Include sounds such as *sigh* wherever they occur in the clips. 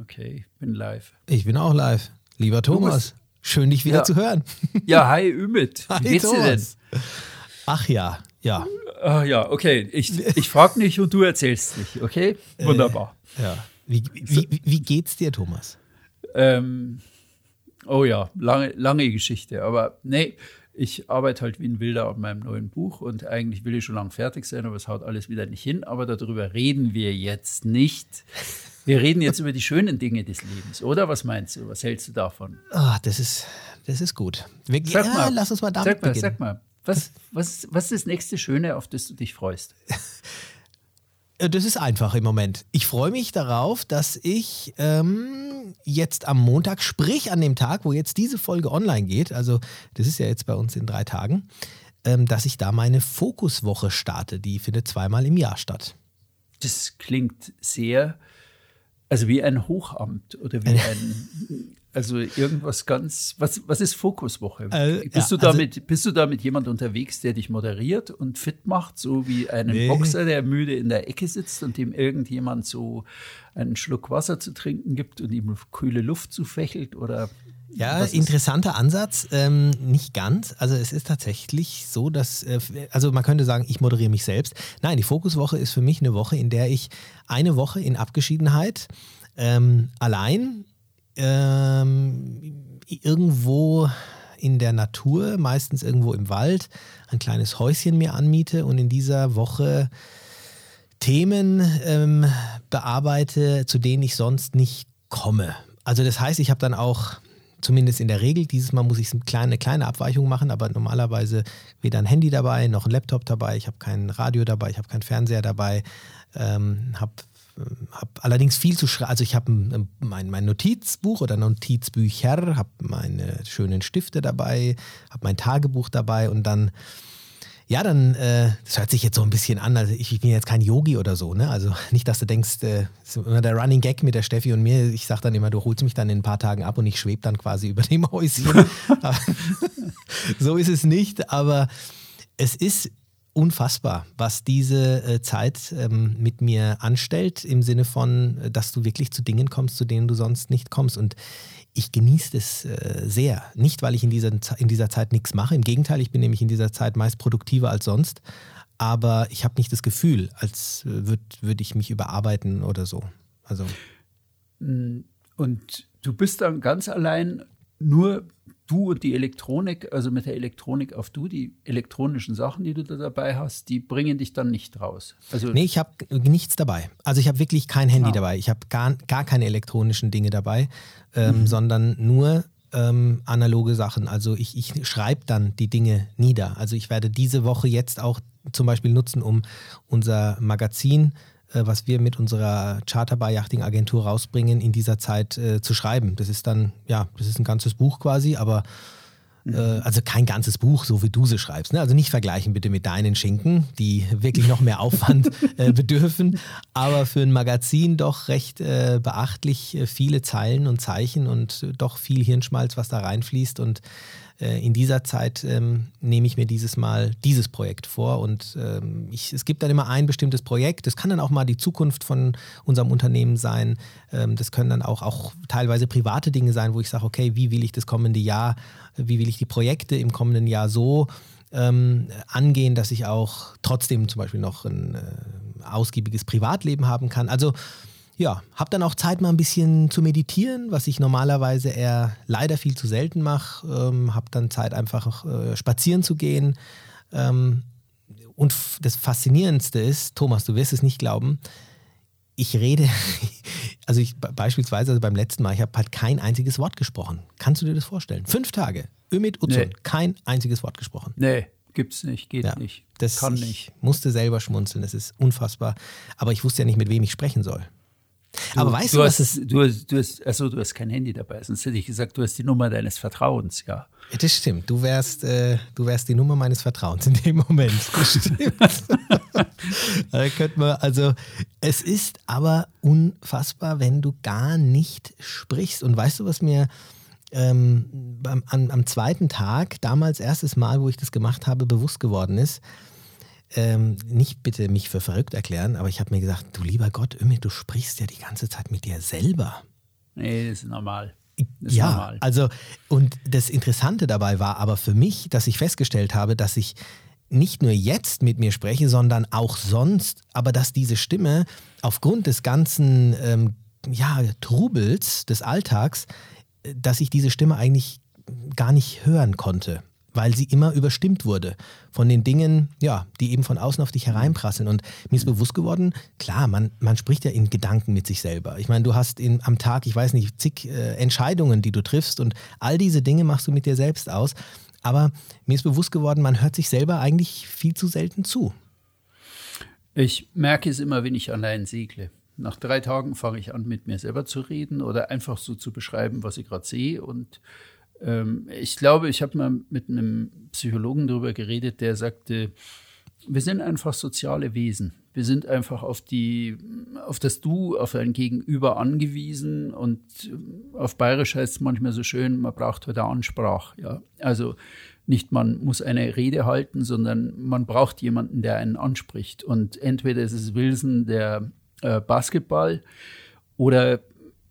Okay, bin live. Ich bin auch live. Lieber Thomas, schön dich wieder Ja. zu hören. *laughs* Ja, hi Ümit. Wie geht's dir denn? Ach ja, ja, Ah, ja, okay. Ich, ich frage nicht und du erzählst nicht, okay? Wunderbar. ja. Wie, wie, wie, wie geht's dir, Thomas? Ähm, oh ja, lange, lange Geschichte. Aber nee, ich arbeite halt wie ein Wilder an meinem neuen Buch und eigentlich will ich schon lange fertig sein, aber es haut alles wieder nicht hin. Aber darüber reden wir jetzt nicht. Wir reden jetzt über die schönen Dinge des Lebens, oder? Was meinst du? Was hältst du davon? Ah, das ist, das ist gut. Wir, Sag ja, mal, lass uns mal damit sag mal, beginnen. sag mal. Was, was, was ist das nächste Schöne, auf das du dich freust? *laughs* Äh, Das ist einfach im Moment. Ich freue mich darauf, dass ich ähm, jetzt am Montag, sprich an dem Tag, wo jetzt diese Folge online geht, also das ist ja jetzt bei uns in drei Tagen, ähm, dass ich da meine Fokuswoche starte. Die findet zweimal im Jahr statt. Das klingt sehr, also wie ein Hochamt oder wie ein, also irgendwas ganz, was, was ist Fokuswoche? Äh, bist, ja, du damit, bist du da mit jemand unterwegs, der dich moderiert und fit macht, so wie einen Nee. Boxer, der müde in der Ecke sitzt und dem irgendjemand so einen Schluck Wasser zu trinken gibt und ihm kühle Luft zufächelt oder Ja, interessanter Ansatz. Ähm, nicht ganz. Also es ist tatsächlich so, dass, äh, also man könnte sagen, ich moderiere mich selbst. Nein, die Fokuswoche ist für mich eine Woche, in der ich eine Woche in Abgeschiedenheit ähm, allein ähm, irgendwo in der Natur, meistens irgendwo im Wald, ein kleines Häuschen mir anmiete und in dieser Woche Themen ähm, bearbeite, zu denen ich sonst nicht komme. Also das heißt, ich habe dann auch, zumindest in der Regel, dieses Mal muss ich eine kleine, kleine Abweichung machen, aber normalerweise weder ein Handy dabei, noch ein Laptop dabei, ich habe kein Radio dabei, ich habe keinen Fernseher dabei, ähm, habe hab allerdings viel zu schreiben. Also ich habe ein- mein, mein Notizbuch oder Notizbücher, habe meine schönen Stifte dabei, habe mein Tagebuch dabei und dann ja, dann, äh, das hört sich jetzt so ein bisschen an, also ich, ich bin jetzt kein Yogi oder so, ne? Also *laughs* nicht, dass du denkst, äh, ist immer der Running Gag mit der Steffi und mir, ich sag dann immer, du holst mich dann in ein paar Tagen ab und ich schwebe dann quasi *laughs* über dem Häuschen. *laughs* So ist es nicht, aber es ist unfassbar, was diese äh, Zeit ähm, mit mir anstellt, im Sinne von, äh, dass du wirklich zu Dingen kommst, zu denen du sonst nicht kommst. Und ich genieße es äh, sehr. Nicht, weil ich in dieser, in dieser Zeit nichts mache. Im Gegenteil, ich bin nämlich in dieser Zeit meist produktiver als sonst. Aber ich habe nicht das Gefühl, als äh, würde würd ich mich überarbeiten oder so. Also, Und du bist dann ganz allein nur du und die Elektronik, also mit der Elektronik auf du, die elektronischen Sachen, die du da dabei hast, die bringen dich dann nicht raus. Also nee, ich habe nichts dabei. Also ich habe wirklich kein Handy Ah. dabei. Ich habe gar, gar keine elektronischen Dinge dabei, ähm, sondern nur ähm, analoge Sachen. Also ich, ich schreibe dann die Dinge nieder. Also ich werde diese Woche jetzt auch zum Beispiel nutzen, um unser Magazin, äh, was wir mit unserer Charterbar Yachting Agentur rausbringen, in dieser Zeit äh, zu schreiben. Das ist dann, ja, das ist ein ganzes Buch quasi, aber äh, also kein ganzes Buch, so wie du sie schreibst. Ne? Also nicht vergleichen bitte mit deinen Schinken, die wirklich noch mehr Aufwand *laughs* äh, bedürfen, aber für ein Magazin doch recht äh, beachtlich äh, viele Zeilen und Zeichen und äh, doch viel Hirnschmalz, was da reinfließt. Und äh, in dieser Zeit ähm, nehme ich mir dieses Mal dieses Projekt vor. Und ähm, ich, es gibt dann immer ein bestimmtes Projekt. Das kann dann auch mal die Zukunft von unserem Unternehmen sein. Ähm, das können dann auch, auch teilweise private Dinge sein, wo ich sage, okay, wie will ich das kommende Jahr, wie will ich die Projekte im kommenden Jahr so ähm, angehen, dass ich auch trotzdem zum Beispiel noch ein äh, ausgiebiges Privatleben haben kann. Also ja, habe dann auch Zeit, mal ein bisschen zu meditieren, was ich normalerweise eher leider viel zu selten mache. Ähm, habe dann Zeit, einfach äh, spazieren zu gehen. Ähm, und das Faszinierendste ist, Thomas, du wirst es nicht glauben, ich rede, *laughs* also ich be- beispielsweise also beim letzten Mal, ich habe halt kein einziges Wort gesprochen. Kannst du dir das vorstellen? Fünf Tage, Ümit Uzun, Nee. kein einziges Wort gesprochen. nee, gibt's nicht, geht Ja, nicht, Das, kann ich nicht. musste selber schmunzeln, das ist unfassbar. Aber ich wusste ja nicht, mit wem ich sprechen soll. Aber weißt du, du was hast, du hast, du hast, also du hast kein Handy dabei, sonst hätte ich gesagt, du hast die Nummer deines Vertrauens, ja. Das stimmt. Du wärst, äh, du wärst die Nummer meines Vertrauens in dem Moment. *laughs* Das stimmt. da könnte man, also es ist aber unfassbar, wenn du gar nicht sprichst. Und weißt du, was mir ähm, beim, am, am zweiten Tag, damals erstes Mal, wo ich das gemacht habe, bewusst geworden ist? Ähm, nicht bitte mich für verrückt erklären, aber ich habe mir gesagt, du lieber Gott, Ömir, du sprichst ja die ganze Zeit mit dir selber. Nee, das ist normal. Das ja, normal. also und das Interessante dabei war aber für mich, dass ich festgestellt habe, dass ich nicht nur jetzt mit mir spreche, sondern auch sonst, aber dass diese Stimme aufgrund des ganzen ähm, ja, Trubels des Alltags, äh, dass ich diese Stimme eigentlich gar nicht hören konnte weil sie immer überstimmt wurde von den Dingen, ja, die eben von außen auf dich hereinprasseln. Und mir ist bewusst geworden, klar, man, man spricht ja in Gedanken mit sich selber. Ich meine, du hast in, am Tag, ich weiß nicht, zig äh, Entscheidungen, die du triffst und all diese Dinge machst du mit dir selbst aus. Aber mir ist bewusst geworden, man hört sich selber eigentlich viel zu selten zu. Ich merke es immer, wenn ich allein segle. Nach drei Tagen fange ich an, mit mir selber zu reden oder einfach so zu beschreiben, was ich gerade sehe und ähm, ich glaube, ich habe mal mit einem Psychologen darüber geredet, der sagte, wir sind einfach soziale Wesen. Wir sind einfach auf die, auf das Du, auf ein Gegenüber angewiesen und äh, auf Bayerisch heißt es manchmal so schön, man braucht heute halt Ansprache. Ja, also nicht man muss eine Rede halten, sondern man braucht jemanden, der einen anspricht. Und entweder ist es Wilson der äh, Basketball oder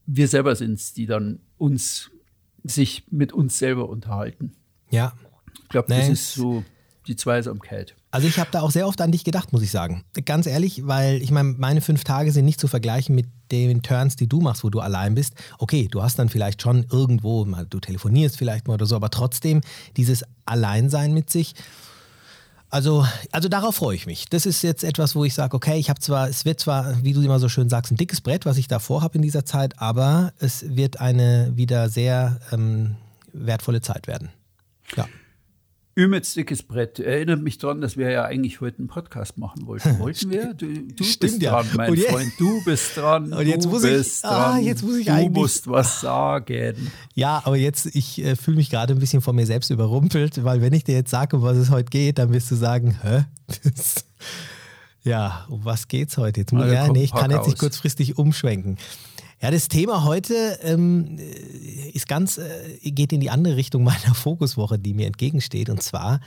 wir selber sind es, die dann uns sich mit uns selber unterhalten. Ja. Ich glaube, das ist so die Zweisamkeit. Also ich habe da auch sehr oft an dich gedacht, muss ich sagen. Ganz ehrlich, weil ich meine, meine fünf Tage sind nicht zu vergleichen mit den Turns, die du machst, wo du allein bist. Okay, du hast dann vielleicht schon irgendwo, mal, du telefonierst vielleicht mal oder so, aber trotzdem dieses Alleinsein mit sich. Also, also darauf freue ich mich. Das ist jetzt etwas, wo ich sage, okay, ich habe zwar, es wird zwar, wie du immer so schön sagst, ein dickes Brett, was ich da vorhabe in dieser Zeit, aber es wird eine wieder sehr ähm, wertvolle Zeit werden. Ja. Ümits dickes Brett. Erinnert mich daran, dass wir ja eigentlich heute einen Podcast machen wollten. *laughs* Wollten wir? Du, du Stimmt, bist dran, mein jetzt, Freund. Du bist dran. Und jetzt muss ich, ah, jetzt muss ich du eigentlich. Du musst was sagen. Ja, aber jetzt, ich äh, fühle mich gerade ein bisschen von mir selbst überrumpelt, weil wenn ich dir jetzt sage, um was es heute geht, dann wirst du sagen, hä? *laughs* ja, um was geht's heute? Jetzt muss, ja, nee, ich kann jetzt nicht kurzfristig umschwenken. Ja, das Thema heute ähm, ist ganz, äh, geht in die andere Richtung meiner *laughs* Fokuswoche, die mir entgegensteht. Und zwar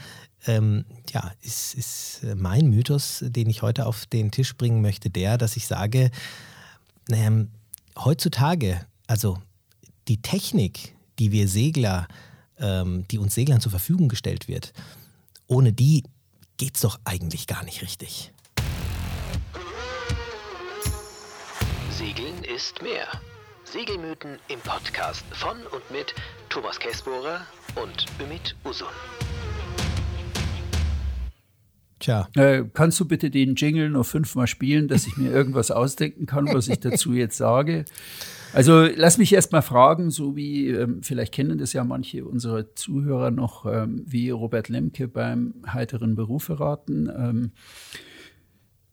ähm, ja, ist, ist mein Mythos, den ich heute auf den Tisch bringen möchte, der, dass ich sage, ähm, heutzutage, also die Technik, die wir Segler, ähm, die uns Seglern zur Verfügung gestellt wird, ohne die geht es doch eigentlich gar nicht richtig. Ist mehr. Segelmythen im Podcast von und mit Thomas Käsbohrer und Ümit Usun. Tja. Äh, kannst du bitte den Jingle noch fünfmal spielen, dass ich mir irgendwas ausdenken kann, was ich dazu jetzt sage? Also lass mich erst mal fragen, so wie, ähm, vielleicht kennen das ja manche unserer Zuhörer noch, ähm, wie Robert Lemke beim heiteren Berufe raten. Ähm,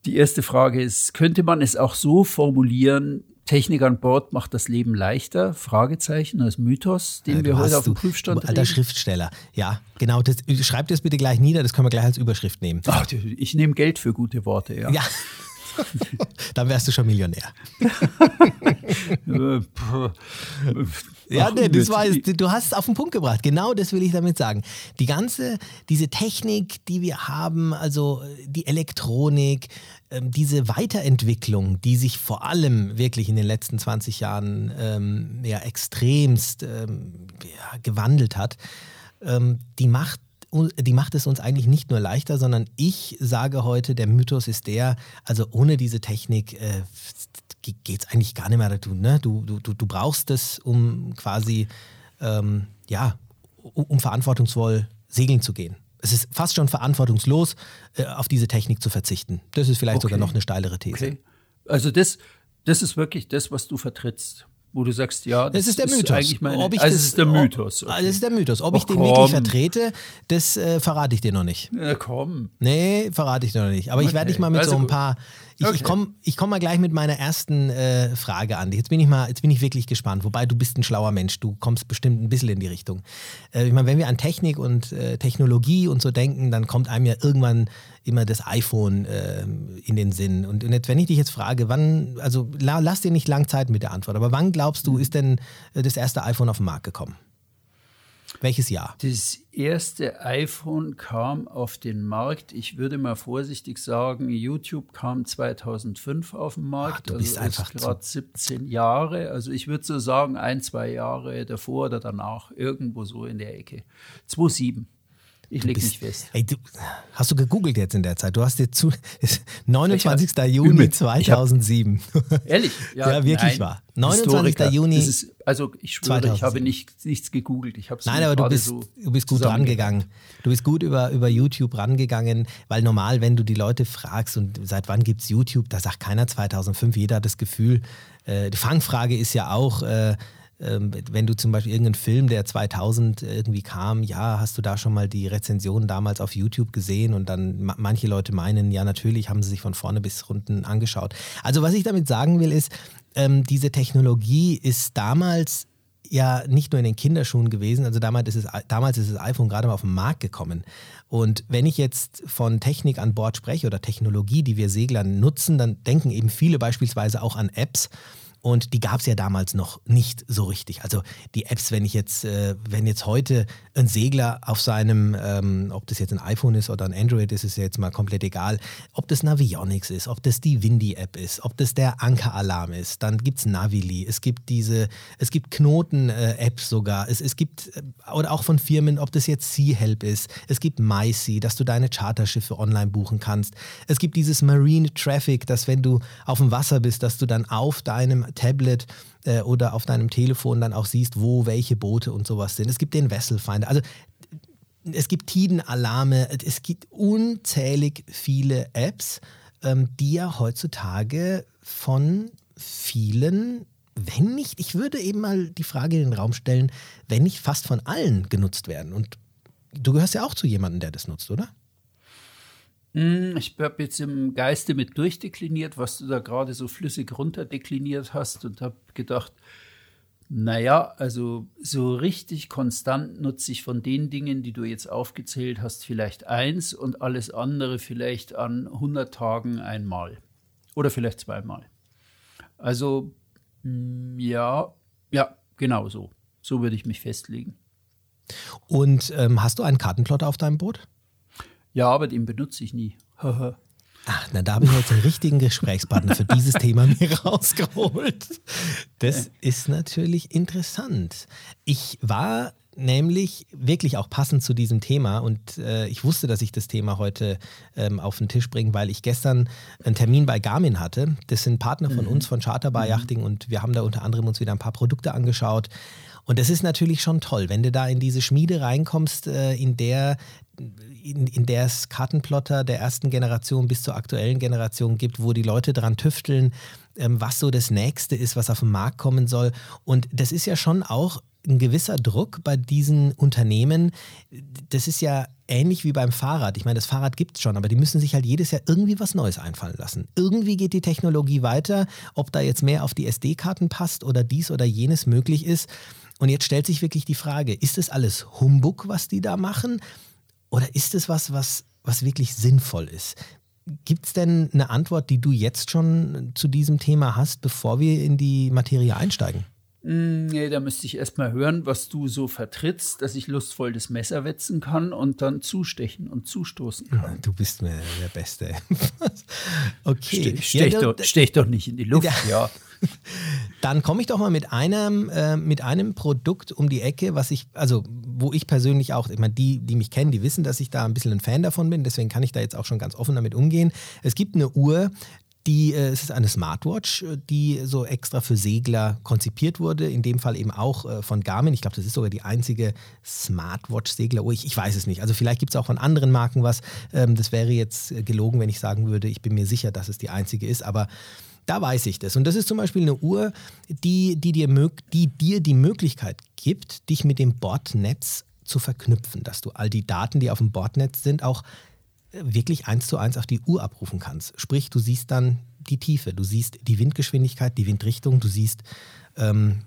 die erste Frage ist, könnte man es auch so formulieren, Technik an Bord macht das Leben leichter? Fragezeichen als Mythos, den ja, wir heute auf dem Prüfstand du, Alter Schriftsteller. Ja, genau. Das, schreib das bitte gleich nieder, das können wir gleich als Überschrift nehmen. Ach, ich nehme Geld für gute Worte, ja. Ja. *laughs* Dann wärst du schon Millionär. ja, nee, das war, du hast es auf den Punkt gebracht. Genau das will ich damit sagen. Die ganze, diese Technik, die wir haben, also die Elektronik, ähm, diese Weiterentwicklung, die sich vor allem wirklich in den letzten 20 Jahren ähm, ja, extremst ähm, ja, gewandelt hat, ähm, die macht die macht es uns eigentlich nicht nur leichter, sondern ich sage heute, der Mythos ist der, also ohne diese Technik äh, geht es eigentlich gar nicht mehr dazu. Ne? Du, du, du brauchst es, um quasi, ähm, ja, um, um verantwortungsvoll segeln zu gehen. Es ist fast schon verantwortungslos, äh, auf diese Technik zu verzichten. Das ist vielleicht okay. sogar noch eine steilere These. Okay. Also das, das ist wirklich das, was du vertrittst wo du sagst, ja, das, das ist der Mythos. Ist eigentlich meine, Ob ich also das, ist der Mythos. Okay. Das ist der Mythos. Ob oh, ich den komm. wirklich vertrete, das äh, verrate ich dir noch nicht. Ja, komm. Nee, verrate ich dir noch nicht. Aber okay. ich werde dich mal mit also, so ein paar. Ich, okay. ich komme ich komm mal gleich mit meiner ersten äh, Frage an. Jetzt bin ich mal, jetzt bin ich wirklich gespannt. Wobei du bist ein schlauer Mensch. Du kommst bestimmt ein bisschen in die Richtung. Äh, ich meine, wenn wir an Technik und äh, Technologie und so denken, dann kommt einem ja irgendwann immer das iPhone äh, in den Sinn. Und, und wenn ich dich jetzt frage, wann, also la, lass dir nicht lang Zeit mit der Antwort, aber wann glaubst du, mhm. ist denn äh, das erste iPhone auf den Markt gekommen? Welches Jahr? Das erste iPhone kam auf den Markt. Ich würde mal vorsichtig sagen, YouTube kam 2005 auf den Markt. Ach, du bist also einfach gerade 17 Jahre. Also ich würde so sagen, ein, zwei Jahre davor oder danach, irgendwo so in der Ecke. 2007. Ich lege mich fest. Ey, du, hast du gegoogelt jetzt in der Zeit? Du hast dir zu *laughs* 29. hab, Juni übel. 2007. Ehrlich? Ja, wirklich nein. wahr. 29. Historiker. Juni. Ist, also ich schwöre, 2007. ich habe nicht, nichts gegoogelt. Ich habe es Nein, aber du bist, so du bist gut rangegangen. Du bist gut über, über YouTube rangegangen, weil normal, wenn du die Leute fragst und seit wann gibt es YouTube, da sagt keiner 2005, jeder hat das Gefühl, äh, die Fangfrage ist ja auch, äh, wenn du zum Beispiel irgendeinen Film, der 2000 irgendwie kam, ja, hast du da schon mal die Rezension damals auf YouTube gesehen und dann ma manche Leute meinen, ja, natürlich haben sie sich von vorne bis unten angeschaut. Also was ich damit sagen will, ist, ähm, diese Technologie ist damals ja nicht nur in den Kinderschuhen gewesen, also damals ist, es, damals ist das iPhone gerade mal auf den Markt gekommen. Und wenn ich jetzt von Technik an Bord spreche oder Technologie, die wir Segler nutzen, dann denken eben viele beispielsweise auch an Apps. Und die gab es ja damals noch nicht so richtig. Also die Apps, wenn ich jetzt, äh, wenn jetzt heute ein Segler auf seinem, ähm, ob das jetzt ein iPhone ist oder ein Android ist, ist ja jetzt mal komplett egal, ob das Navionics ist, ob das die Windy-App ist, ob das der Anker-Alarm ist, dann gibt es Navili, es gibt diese, es gibt Knoten-Apps sogar, es, es gibt, äh, oder auch von Firmen, ob das jetzt Sea-Help ist, es gibt MySea, dass du deine Charterschiffe online buchen kannst. Es gibt dieses Marine Traffic, dass wenn du auf dem Wasser bist, dass du dann auf deinem Tablet äh, oder auf deinem Telefon dann auch siehst, wo welche Boote und sowas sind. Es gibt den Vessel Finder. Also es gibt Tidenalarme, es gibt unzählig viele Apps, ähm, die ja heutzutage von vielen, wenn nicht, ich würde eben mal die Frage in den Raum stellen, wenn nicht fast von allen genutzt werden. Und du gehörst ja auch zu jemandem, der das nutzt, oder? Hm, Ich habe jetzt im Geiste mit durchdekliniert, was du da gerade so flüssig runterdekliniert hast und habe gedacht, naja, also so richtig konstant nutze ich von den Dingen, die du jetzt aufgezählt hast, vielleicht eins und alles andere vielleicht an 100 Tagen einmal oder vielleicht zweimal. Also mm, ja, ja, genau so. So würde ich mich festlegen. Und ähm, hast du einen Kartenplotter auf deinem Boot? Ja, aber den benutze ich nie. Ach, na, da habe ich jetzt den richtigen Gesprächspartner für dieses Thema mir rausgeholt. Das ist natürlich interessant. Ich war nämlich wirklich auch passend zu diesem Thema und äh, ich wusste, dass ich das Thema heute ähm, auf den Tisch bringe, weil ich gestern einen Termin bei Garmin hatte. Das sind Partner von uns von Charterbar Yachting und wir haben da unter anderem uns wieder ein paar Produkte angeschaut. Und das ist natürlich schon toll, wenn du da in diese Schmiede reinkommst, äh, in der in, in der es Kartenplotter der ersten Generation bis zur aktuellen Generation gibt, wo die Leute dran tüfteln, ähm, was so das Nächste ist, was auf den Markt kommen soll. Und das ist ja schon auch ein gewisser Druck bei diesen Unternehmen. Das ist ja ähnlich wie beim Fahrrad. Ich meine, das Fahrrad gibt es schon, aber die müssen sich halt jedes Jahr irgendwie was Neues einfallen lassen. Irgendwie geht die Technologie weiter, ob da jetzt mehr auf die SD-Karten passt oder dies oder jenes möglich ist. Und jetzt stellt sich wirklich die Frage, ist das alles Humbug, was die da machen? Oder ist es was, was, was wirklich sinnvoll ist? Gibt es denn eine Antwort, die du jetzt schon zu diesem Thema hast, bevor wir in die Materie einsteigen? Mm, Nee, da müsste ich erst mal hören, was du so vertrittst, dass ich lustvoll das Messer wetzen kann und dann zustechen und zustoßen kann. Du bist mir der Beste. *laughs* okay. Stech, stech, Ja, doch, stech doch nicht in die Luft, Ja. ja. *laughs* Dann komme ich doch mal mit einem, äh, mit einem Produkt um die Ecke, was ich, also wo ich persönlich auch, ich meine, die, die mich kennen, die wissen, dass ich da ein bisschen ein Fan davon bin, deswegen kann ich da jetzt auch schon ganz offen damit umgehen. Es gibt eine Uhr, die, äh, es ist eine Smartwatch, äh, die so extra für Segler konzipiert wurde, in dem Fall eben auch äh, von Garmin. Ich glaube, das ist sogar die einzige Smartwatch-Segleruhr. Ich, ich weiß es nicht. Also vielleicht gibt es auch von anderen Marken was. Ähm, das wäre jetzt gelogen, wenn ich sagen würde, ich bin mir sicher, dass es die einzige ist, aber da weiß ich das. Und das ist zum Beispiel eine Uhr, die, die, dir, die dir die Möglichkeit gibt, dich mit dem Bordnetz zu verknüpfen, dass du all die Daten, die auf dem Bordnetz sind, auch wirklich eins zu eins auf die Uhr abrufen kannst. Sprich, du siehst dann die Tiefe, du siehst die Windgeschwindigkeit, die Windrichtung, du siehst ähm,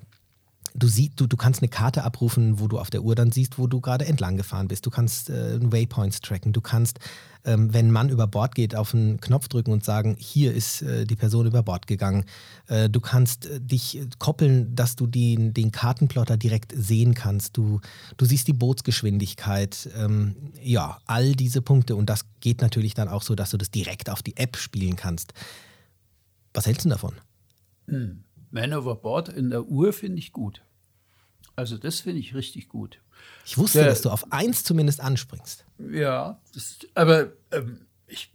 du siehst, du, du kannst eine Karte abrufen, wo du auf der Uhr dann siehst, wo du gerade entlang gefahren bist. Du kannst äh, Waypoints tracken. Du kannst, ähm, wenn ein Mann über Bord geht, auf einen Knopf drücken und sagen, hier ist äh, die Person über Bord gegangen. Äh, du kannst äh, dich koppeln, dass du den, den Kartenplotter direkt sehen kannst. Du, du siehst die Bootsgeschwindigkeit. Ähm, ja, all diese Punkte. Und das geht natürlich dann auch so, dass du das direkt auf die App spielen kannst. Was hältst du davon? Hm. Man overboard in der Uhr finde ich gut. Also das finde ich richtig gut. Ich wusste, der, dass du auf eins zumindest anspringst. Ja, das, aber ähm, ich,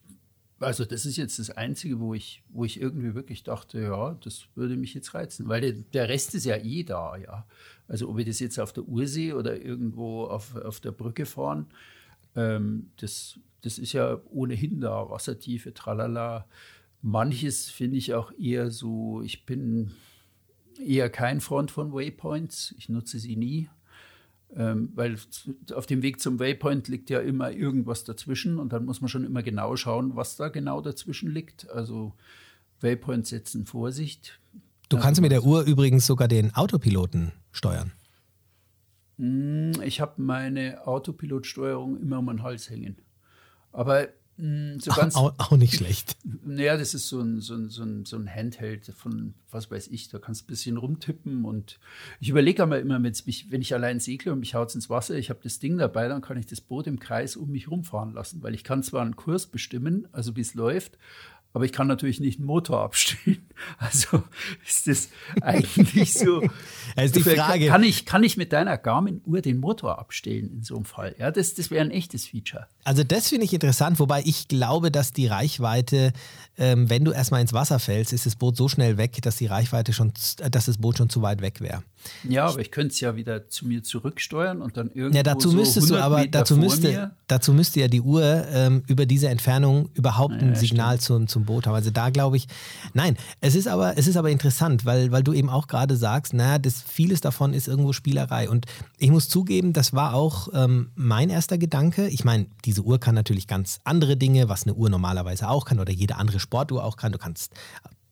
also das ist jetzt das Einzige, wo ich, wo ich irgendwie wirklich dachte, ja, das würde mich jetzt reizen, weil der, der Rest ist ja eh da, ja. Also ob ich das jetzt auf der Uhr sehe oder irgendwo auf, auf der Brücke fahren, ähm, das, das ist ja ohnehin da, Wassertiefe, tralala. Manches finde ich auch eher so, ich bin eher kein Freund von Waypoints, ich nutze sie nie, ähm, weil auf dem Weg zum Waypoint liegt ja immer irgendwas dazwischen und dann muss man schon immer genau schauen, was da genau dazwischen liegt. Also Waypoint setzen, Vorsicht. Du kannst mit der Uhr übrigens sogar den Autopiloten steuern. Hm, ich habe meine Autopilotsteuerung immer um den Hals hängen. Aber so ganz, auch, auch, nicht schlecht. Naja, das ist so ein, so, ein, so, ein, so ein Handheld von, was weiß ich, da kannst du ein bisschen rumtippen und ich überlege aber immer, wenn ich allein segle und mich haut ins Wasser, ich habe das Ding dabei, dann kann ich das Boot im Kreis um mich rumfahren lassen, weil ich kann zwar einen Kurs bestimmen, also wie es läuft, aber ich kann natürlich nicht einen Motor abstellen. *laughs* Also ist das eigentlich so. Ist *laughs* die Frage. Kann ich, kann ich mit deiner Garmin-Uhr den Motor abstellen in so einem Fall? Ja, das, das wäre ein echtes Feature. Also das finde ich interessant, wobei ich glaube, dass die Reichweite, ähm, wenn du erstmal ins Wasser fällst, ist das Boot so schnell weg, dass die Reichweite schon, dass das Boot schon zu weit weg wäre. Ja, aber ich könnte es ja wieder zu mir zurücksteuern und dann irgendwie. Ja, dazu so müsstest du aber, dazu müsste, dazu müsste ja die Uhr ähm, über diese Entfernung überhaupt ja, ein Signal zum, zum Boot haben. Also da glaube ich, nein, es ist aber, es ist aber interessant, weil, weil du eben auch gerade sagst, naja, das, vieles davon ist irgendwo Spielerei. Und ich muss zugeben, das war auch ähm, mein erster Gedanke. Ich meine, diese Uhr kann natürlich ganz andere Dinge, was eine Uhr normalerweise auch kann oder jede andere Sportuhr auch kann. Du kannst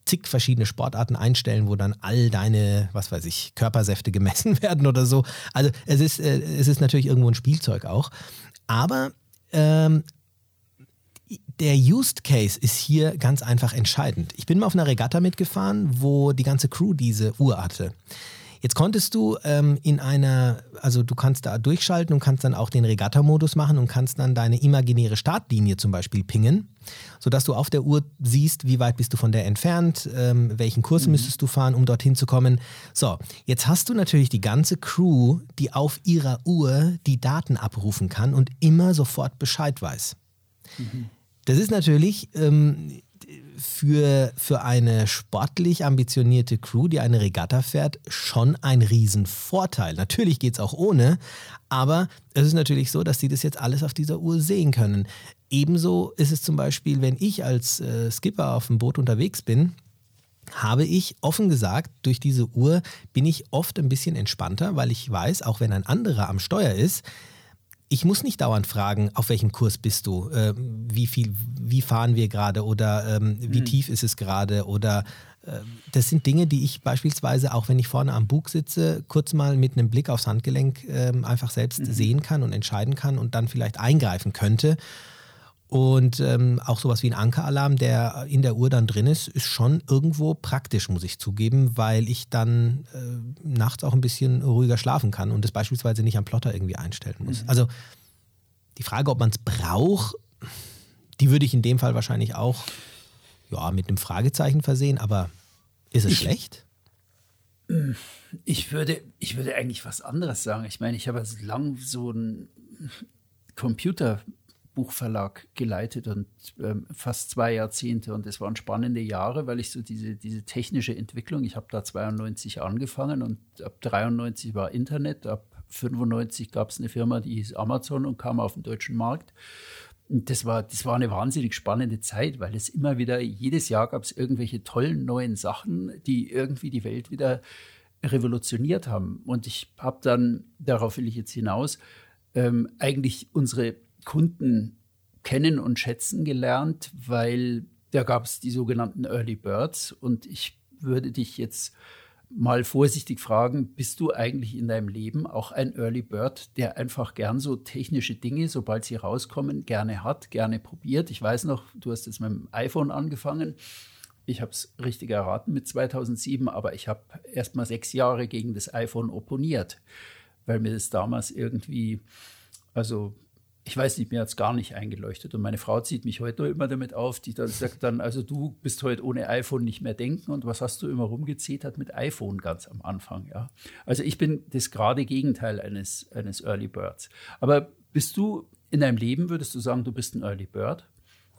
zig verschiedene Sportarten einstellen, wo dann all deine, was weiß ich, Körpersäfte gemessen *laughs* werden oder so. Also es ist, äh, es ist natürlich irgendwo ein Spielzeug auch. Aber ähm, der Used Case ist hier ganz einfach entscheidend. Ich bin mal auf einer Regatta mitgefahren, wo die ganze Crew diese Uhr hatte. Jetzt konntest du ähm, in einer, also du kannst da durchschalten und kannst dann auch den Regatta-Modus machen und kannst dann deine imaginäre Startlinie zum Beispiel pingen, sodass du auf der Uhr siehst, wie weit bist du von der entfernt, ähm, welchen Kurs mhm. müsstest du fahren, um dorthin zu kommen. So, jetzt hast du natürlich die ganze Crew, die auf ihrer Uhr die Daten abrufen kann und immer sofort Bescheid weiß. Mhm. Das ist natürlich ähm, für, für eine sportlich ambitionierte Crew, die eine Regatta fährt, schon ein Riesenvorteil. Natürlich geht es auch ohne, aber es ist natürlich so, dass sie das jetzt alles auf dieser Uhr sehen können. Ebenso ist es zum Beispiel, wenn ich als äh, Skipper auf dem Boot unterwegs bin, habe ich offen gesagt, durch diese Uhr bin ich oft ein bisschen entspannter, weil ich weiß, auch wenn ein anderer am Steuer ist, ich muss nicht dauernd fragen, auf welchem Kurs bist du, äh, wie viel, wie fahren wir gerade oder ähm, wie mhm. tief ist es gerade oder äh, das sind Dinge, die ich beispielsweise, auch wenn ich vorne am Bug sitze, kurz mal mit einem Blick aufs Handgelenk äh, einfach selbst mhm. sehen kann und entscheiden kann und dann vielleicht eingreifen könnte. Und ähm, auch sowas wie ein Ankeralarm, der in der Uhr dann drin ist, ist schon irgendwo praktisch, muss ich zugeben, weil ich dann äh, nachts auch ein bisschen ruhiger schlafen kann und das beispielsweise nicht am Plotter irgendwie einstellen muss. Mhm. Also die Frage, ob man es braucht, die würde ich in dem Fall wahrscheinlich auch ja, mit einem Fragezeichen versehen, aber ist es ich, schlecht? Ich würde, ich würde eigentlich was anderes sagen. Ich meine, ich habe lang so einen Computer Buchverlag geleitet und ähm, fast zwei Jahrzehnte. Und es waren spannende Jahre, weil ich so diese, diese technische Entwicklung, ich habe da 92 angefangen und ab 93 war Internet, ab 95 gab es eine Firma, die hieß Amazon und kam auf den deutschen Markt. Und das war, das war eine wahnsinnig spannende Zeit, weil es immer wieder, jedes Jahr gab es irgendwelche tollen neuen Sachen, die irgendwie die Welt wieder revolutioniert haben. Und ich habe dann, darauf will ich jetzt hinaus, ähm, eigentlich unsere Kunden kennen und schätzen gelernt, weil da gab es die sogenannten Early Birds und ich würde dich jetzt mal vorsichtig fragen, bist du eigentlich in deinem Leben auch ein Early Bird, der einfach gern so technische Dinge, sobald sie rauskommen, gerne hat, gerne probiert? Ich weiß noch, du hast jetzt mit dem iPhone angefangen. Ich habe es richtig erraten mit 2007, aber ich habe erst mal sechs Jahre gegen das iPhone opponiert, weil mir das damals irgendwie, also ich weiß nicht, mir hat es gar nicht eingeleuchtet. Und meine Frau zieht mich heute immer damit auf, die dann sagt dann, also du bist heute ohne iPhone nicht mehr denken. Und was hast du immer rumgezählt hat mit iPhone ganz am Anfang, ja. Also ich bin das gerade Gegenteil eines, eines Early Birds. Aber bist du in deinem Leben, würdest du sagen, du bist ein Early Bird?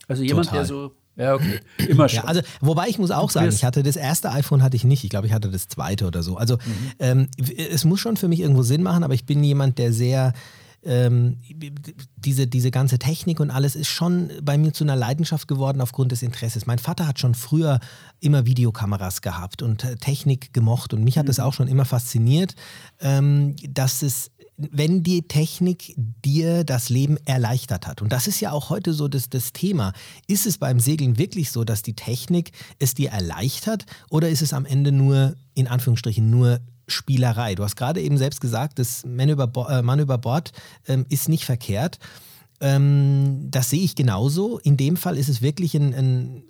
Also jemand, Total. der so ja, okay. Immer schon. Ja, also, wobei ich muss auch sagen, ich hatte das erste iPhone hatte ich nicht. Ich glaube, ich hatte das zweite oder so. Also mhm. ähm, es muss schon für mich irgendwo Sinn machen, aber ich bin jemand, der sehr ähm, diese, diese ganze Technik und alles ist schon bei mir zu einer Leidenschaft geworden aufgrund des Interesses. Mein Vater hat schon früher immer Videokameras gehabt und äh, Technik gemocht und mich hat mhm. das auch schon immer fasziniert, ähm, dass es wenn die Technik dir das Leben erleichtert hat. Und das ist ja auch heute so das, das Thema. Ist es beim Segeln wirklich so, dass die Technik es dir erleichtert oder ist es am Ende nur, in Anführungsstrichen, nur Spielerei. Du hast gerade eben selbst gesagt, das Mann über, Bo äh, Mann über Bord ähm, ist nicht verkehrt. Ähm, das sehe ich genauso. In dem Fall ist es wirklich ein, ein,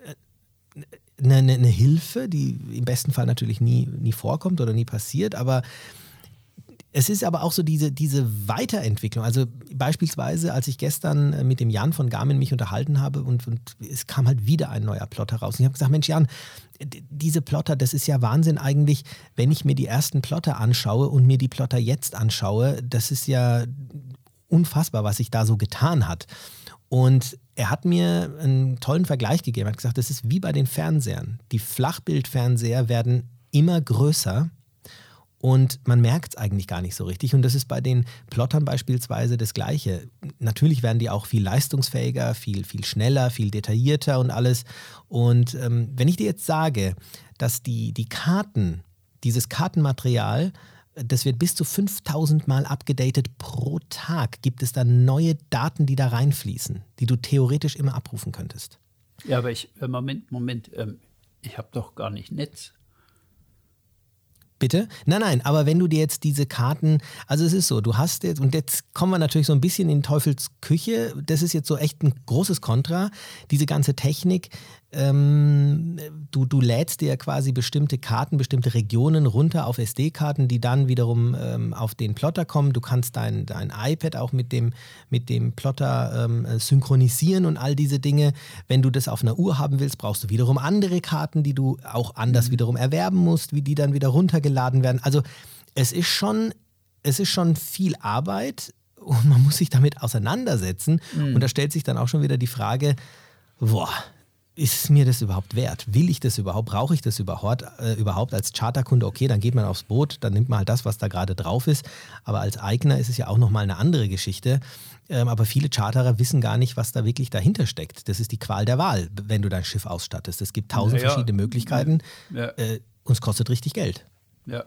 eine, eine, Hilfe, die im besten Fall natürlich nie, nie vorkommt oder nie passiert, aber es ist aber auch so diese, diese Weiterentwicklung. Also beispielsweise, als ich gestern äh, mit dem Jan von Garmin mich unterhalten habe und, und es kam halt wieder ein neuer Plotter raus. Und ich habe gesagt, Mensch Jan, diese Plotter, das ist ja Wahnsinn eigentlich, wenn ich mir die ersten Plotter anschaue und mir die Plotter jetzt anschaue, das ist ja unfassbar, was sich da so getan hat. Und er hat mir einen tollen Vergleich gegeben. Er hat gesagt, das ist wie bei den Fernsehern. Die Flachbildfernseher werden immer größer und man merkt es eigentlich gar nicht so richtig. Und das ist bei den Plottern beispielsweise das Gleiche. Natürlich werden die auch viel leistungsfähiger, viel, viel schneller, viel detaillierter und alles. Und ähm, wenn ich dir jetzt sage, dass die, die Karten, dieses Kartenmaterial, das wird bis zu 5000 Mal abgedatet pro Tag. Gibt es da neue Daten, die da reinfließen, die du theoretisch immer abrufen könntest? Ja, aber ich, äh, Moment, Moment, ähm, ich habe doch gar nicht Netz. Bitte? Nein, nein, aber wenn du dir jetzt diese Karten, also es ist so, du hast jetzt, und jetzt kommen wir natürlich so ein bisschen in Teufels Küche, das ist jetzt so echt ein großes Kontra, diese ganze Technik, ähm, du, du lädst dir quasi bestimmte Karten, bestimmte Regionen runter auf SD-Karten, die dann wiederum ähm, auf den Plotter kommen. Du kannst dein, dein iPad auch mit dem, mit dem Plotter ähm, synchronisieren und all diese Dinge. Wenn du das auf einer Uhr haben willst, brauchst du wiederum andere Karten, die du auch anders mhm. wiederum erwerben musst, wie die dann wieder runtergeladen werden. Also es ist schon, es ist schon viel Arbeit und man muss sich damit auseinandersetzen. Mhm. Und da stellt sich dann auch schon wieder die Frage, boah, ist mir das überhaupt wert? Will ich das überhaupt? Brauche ich das überhaupt, äh, überhaupt als Charterkunde? Okay, dann geht man aufs Boot, dann nimmt man halt das, was da gerade drauf ist. Aber als Eigner ist es ja auch nochmal eine andere Geschichte. Ähm, aber viele Charterer wissen gar nicht, was da wirklich dahinter steckt. Das ist die Qual der Wahl, wenn du dein Schiff ausstattest. Es gibt tausend ja, verschiedene Möglichkeiten ja. äh, und es kostet richtig Geld. Ja.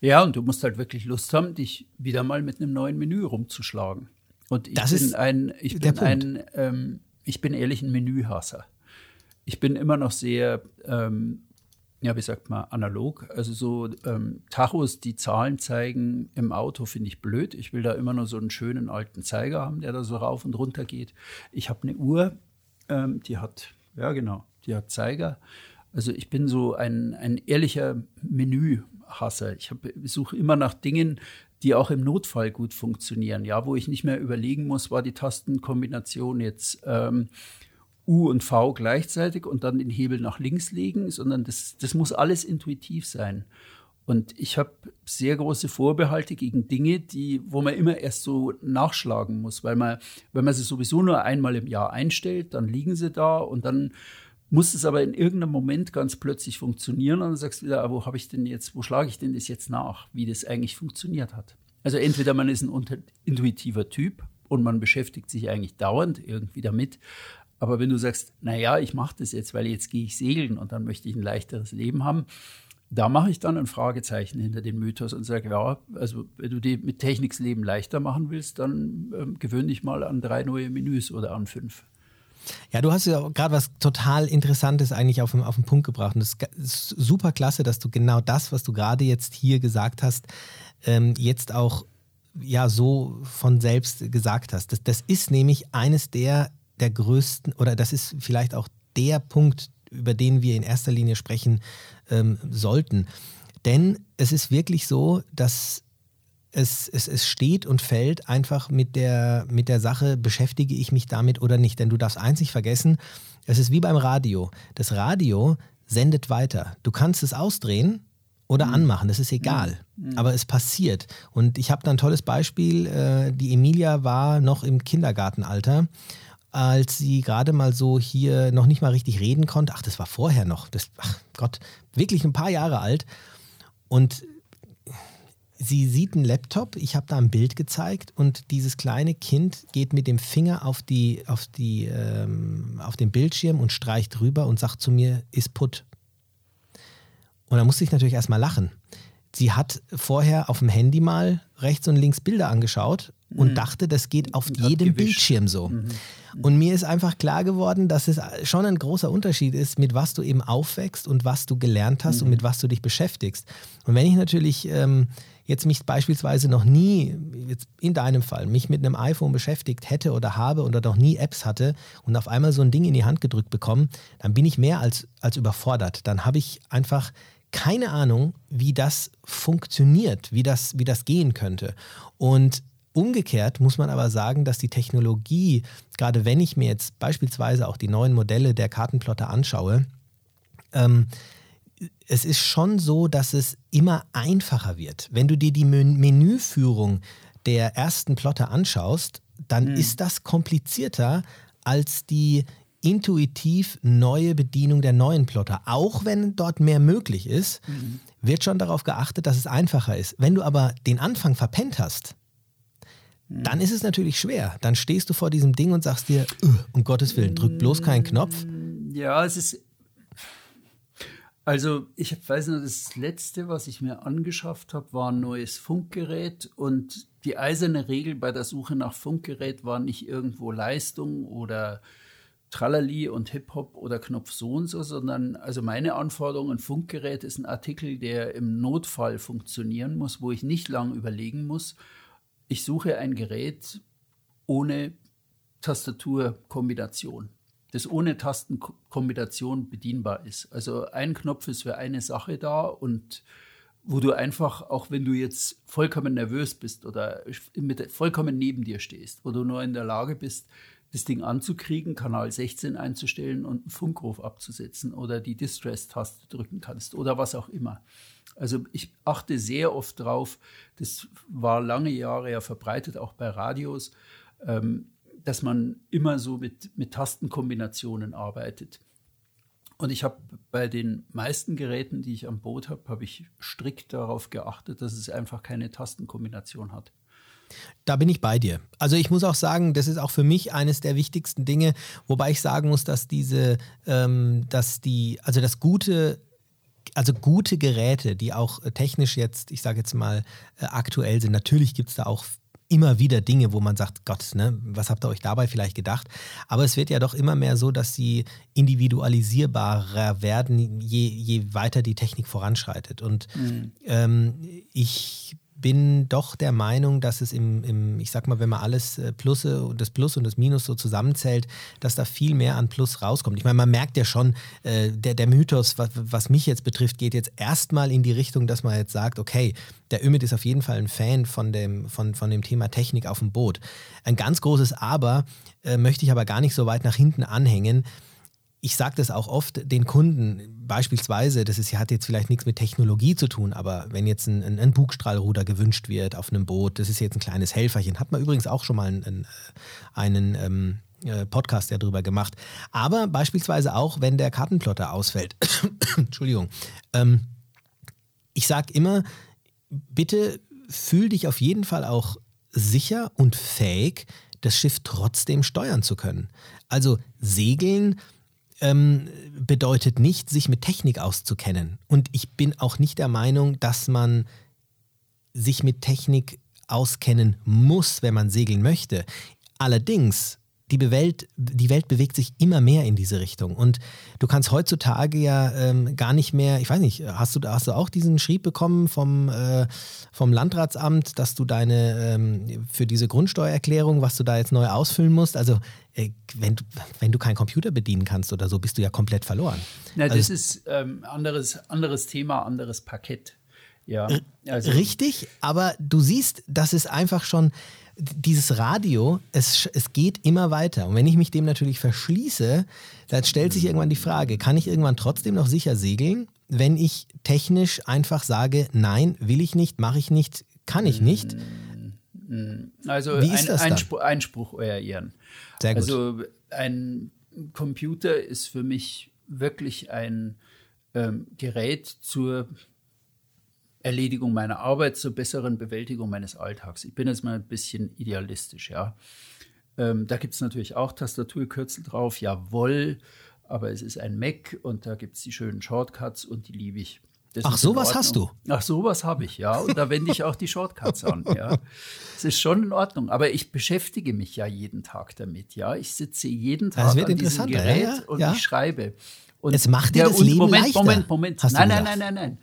ja, und du musst halt wirklich Lust haben, dich wieder mal mit einem neuen Menü rumzuschlagen. Und ich das bin ein, ich bin ein, ähm, ich bin ehrlich ein Menühasser ich bin immer noch sehr, ähm, ja, wie sagt man, analog. Also so ähm, Tachos, die Zahlen zeigen im Auto, finde ich blöd. Ich will da immer nur so einen schönen alten Zeiger haben, der da so rauf und runter geht. Ich habe eine Uhr, ähm, die hat, ja genau, die hat Zeiger. Also ich bin so ein, ein ehrlicher Menühasser. Ich suche immer nach Dingen, die auch im Notfall gut funktionieren. Ja, wo ich nicht mehr überlegen muss, war die Tastenkombination jetzt ähm, U und V gleichzeitig und dann den Hebel nach links legen, sondern das, das muss alles intuitiv sein. Und ich habe sehr große Vorbehalte gegen Dinge, die, wo man immer erst so nachschlagen muss, weil man, wenn man sie sowieso nur einmal im Jahr einstellt, dann liegen sie da und dann muss es aber in irgendeinem Moment ganz plötzlich funktionieren und dann sagst du wieder, ah, wo habe ich denn jetzt, wo schlage ich denn das jetzt nach, wie das eigentlich funktioniert hat. Also entweder man ist ein intuitiver Typ und man beschäftigt sich eigentlich dauernd irgendwie damit, aber wenn du sagst, naja, ich mache das jetzt, weil jetzt gehe ich segeln und dann möchte ich ein leichteres Leben haben, da mache ich dann ein Fragezeichen hinter den Mythos und sage, ja, also wenn du dir mit Technik das Leben leichter machen willst, dann ähm, gewöhn dich mal an drei neue Menüs oder an fünf. Ja, du hast ja gerade was total Interessantes eigentlich auf den, auf den Punkt gebracht. Und das ist super klasse, dass du genau das, was du gerade jetzt hier gesagt hast, ähm, jetzt auch ja so von selbst gesagt hast. Das, das ist nämlich eines der, der größten, oder das ist vielleicht auch der Punkt, über den wir in erster Linie sprechen ähm, sollten. Denn es ist wirklich so, dass es, es, es steht und fällt einfach mit der, mit der Sache, beschäftige ich mich damit oder nicht. Denn du darfst einzig vergessen, es ist wie beim Radio. Das Radio sendet weiter. Du kannst es ausdrehen oder mhm. anmachen, das ist egal. Mhm. Aber es passiert. Und ich habe da ein tolles Beispiel. Äh, die Emilia war noch im Kindergartenalter als sie gerade mal so hier noch nicht mal richtig reden konnte. Ach, das war vorher noch. Das, ach Gott, wirklich ein paar Jahre alt. Und sie sieht einen Laptop, ich habe da ein Bild gezeigt und dieses kleine Kind geht mit dem Finger auf, die, auf, die, ähm, auf den Bildschirm und streicht rüber und sagt zu mir, ist put. Und da musste ich natürlich erstmal lachen. Sie hat vorher auf dem Handy mal rechts und links Bilder angeschaut und mhm. dachte, das geht auf jedem Bildschirm so. Mhm. Und mir ist einfach klar geworden, dass es schon ein großer Unterschied ist, mit was du eben aufwächst und was du gelernt hast mhm. und mit was du dich beschäftigst. Und wenn ich natürlich ähm, jetzt mich beispielsweise noch nie, jetzt in deinem Fall, mich mit einem iPhone beschäftigt hätte oder habe oder noch nie Apps hatte und auf einmal so ein Ding in die Hand gedrückt bekomme, dann bin ich mehr als, als überfordert. Dann habe ich einfach keine Ahnung, wie das funktioniert, wie das, wie das gehen könnte. Und Umgekehrt muss man aber sagen, dass die Technologie, gerade wenn ich mir jetzt beispielsweise auch die neuen Modelle der Kartenplotter anschaue, ähm, es ist schon so, dass es immer einfacher wird. Wenn du dir die Menüführung der ersten Plotter anschaust, dann mhm. ist das komplizierter als die intuitiv neue Bedienung der neuen Plotter. Auch wenn dort mehr möglich ist, mhm. wird schon darauf geachtet, dass es einfacher ist. Wenn du aber den Anfang verpennt hast, dann ist es natürlich schwer. Dann stehst du vor diesem Ding und sagst dir, um Gottes Willen, drück bloß keinen Knopf. Ja, es ist. Also, ich weiß nur, das letzte, was ich mir angeschafft habe, war ein neues Funkgerät. Und die eiserne Regel bei der Suche nach Funkgerät war nicht irgendwo Leistung oder Tralali und Hip-Hop oder Knopf so und so, sondern also meine Anforderung, ein Funkgerät ist ein Artikel, der im Notfall funktionieren muss, wo ich nicht lang überlegen muss ich suche ein Gerät ohne Tastaturkombination, das ohne Tastenkombination bedienbar ist. Also ein Knopf ist für eine Sache da und wo du einfach, auch wenn du jetzt vollkommen nervös bist oder mit, vollkommen neben dir stehst, wo du nur in der Lage bist, das Ding anzukriegen, Kanal 16 einzustellen und einen Funkruf abzusetzen oder die Distress-Taste drücken kannst oder was auch immer. Also ich achte sehr oft drauf, das war lange Jahre ja verbreitet, auch bei Radios, ähm, dass man immer so mit, mit Tastenkombinationen arbeitet. Und ich habe bei den meisten Geräten, die ich am Boot habe, habe ich strikt darauf geachtet, dass es einfach keine Tastenkombination hat. Da bin ich bei dir. Also ich muss auch sagen, das ist auch für mich eines der wichtigsten Dinge, wobei ich sagen muss, dass diese, ähm, dass die, also das gute also gute Geräte, die auch äh, technisch jetzt, ich sage jetzt mal, äh, aktuell sind. Natürlich gibt es da auch immer wieder Dinge, wo man sagt, Gott, ne, was habt ihr euch dabei vielleicht gedacht? Aber es wird ja doch immer mehr so, dass sie individualisierbarer werden, je, je weiter die Technik voranschreitet. Und mhm. ähm, ich bin doch der Meinung, dass es im, im, ich sag mal, wenn man alles äh, und das Plus und das Minus so zusammenzählt, dass da viel mehr an Plus rauskommt. Ich meine, man merkt ja schon, äh, der, der Mythos, was, was mich jetzt betrifft, geht jetzt erstmal in die Richtung, dass man jetzt sagt, okay, der Ümit ist auf jeden Fall ein Fan von dem, von, von dem Thema Technik auf dem Boot. Ein ganz großes Aber äh, möchte ich aber gar nicht so weit nach hinten anhängen ich sage das auch oft den Kunden, beispielsweise, das ist, hat jetzt vielleicht nichts mit Technologie zu tun, aber wenn jetzt ein, ein, ein Bugstrahlruder gewünscht wird auf einem Boot, das ist jetzt ein kleines Helferchen, hat man übrigens auch schon mal einen, einen ähm, äh, Podcast ja drüber gemacht. Aber beispielsweise auch, wenn der Kartenplotter ausfällt. *coughs* Entschuldigung. Ähm, ich sage immer, bitte fühl dich auf jeden Fall auch sicher und fähig, das Schiff trotzdem steuern zu können. Also segeln ähm, bedeutet nicht, sich mit Technik auszukennen. Und ich bin auch nicht der Meinung, dass man sich mit Technik auskennen muss, wenn man segeln möchte. Allerdings, die Welt, die Welt bewegt sich immer mehr in diese Richtung. Und du kannst heutzutage ja ähm, gar nicht mehr, ich weiß nicht, hast du, hast du auch diesen Schrieb bekommen vom, äh, vom Landratsamt, dass du deine, ähm, für diese Grundsteuererklärung, was du da jetzt neu ausfüllen musst, also äh, wenn, du, wenn du keinen Computer bedienen kannst oder so, bist du ja komplett verloren. Na, also, das ist ähm, anderes, anderes Thema, anderes Parkett. Ja, also. Richtig, aber du siehst, das ist einfach schon, dieses Radio, es, es geht immer weiter. Und wenn ich mich dem natürlich verschließe, dann stellt sich irgendwann die Frage, kann ich irgendwann trotzdem noch sicher segeln, wenn ich technisch einfach sage, nein, will ich nicht, mache ich nicht, kann ich nicht? Also Wie ist ein, das Einspruch, Einspruch, Euer Ehren. Sehr gut. Also ein Computer ist für mich wirklich ein ähm, Gerät zur Erledigung meiner Arbeit, zur besseren Bewältigung meines Alltags. Ich bin jetzt mal ein bisschen idealistisch, ja. Ähm, da gibt es natürlich auch Tastaturkürzel drauf, jawohl, aber es ist ein Mac und da gibt es die schönen Shortcuts und die liebe ich. Das Ach, sowas hast du? Ach, sowas habe ich, ja. Und da wende ich auch die Shortcuts an, *laughs* ja. Es ist schon in Ordnung. Aber ich beschäftige mich ja jeden Tag damit, ja. Ich sitze jeden Tag an diesem Gerät ja, ja. und ich schreibe. Und es macht dir das Leben Moment, leichter. Moment, Moment, Moment. Nein, nein, nein, nein, nein.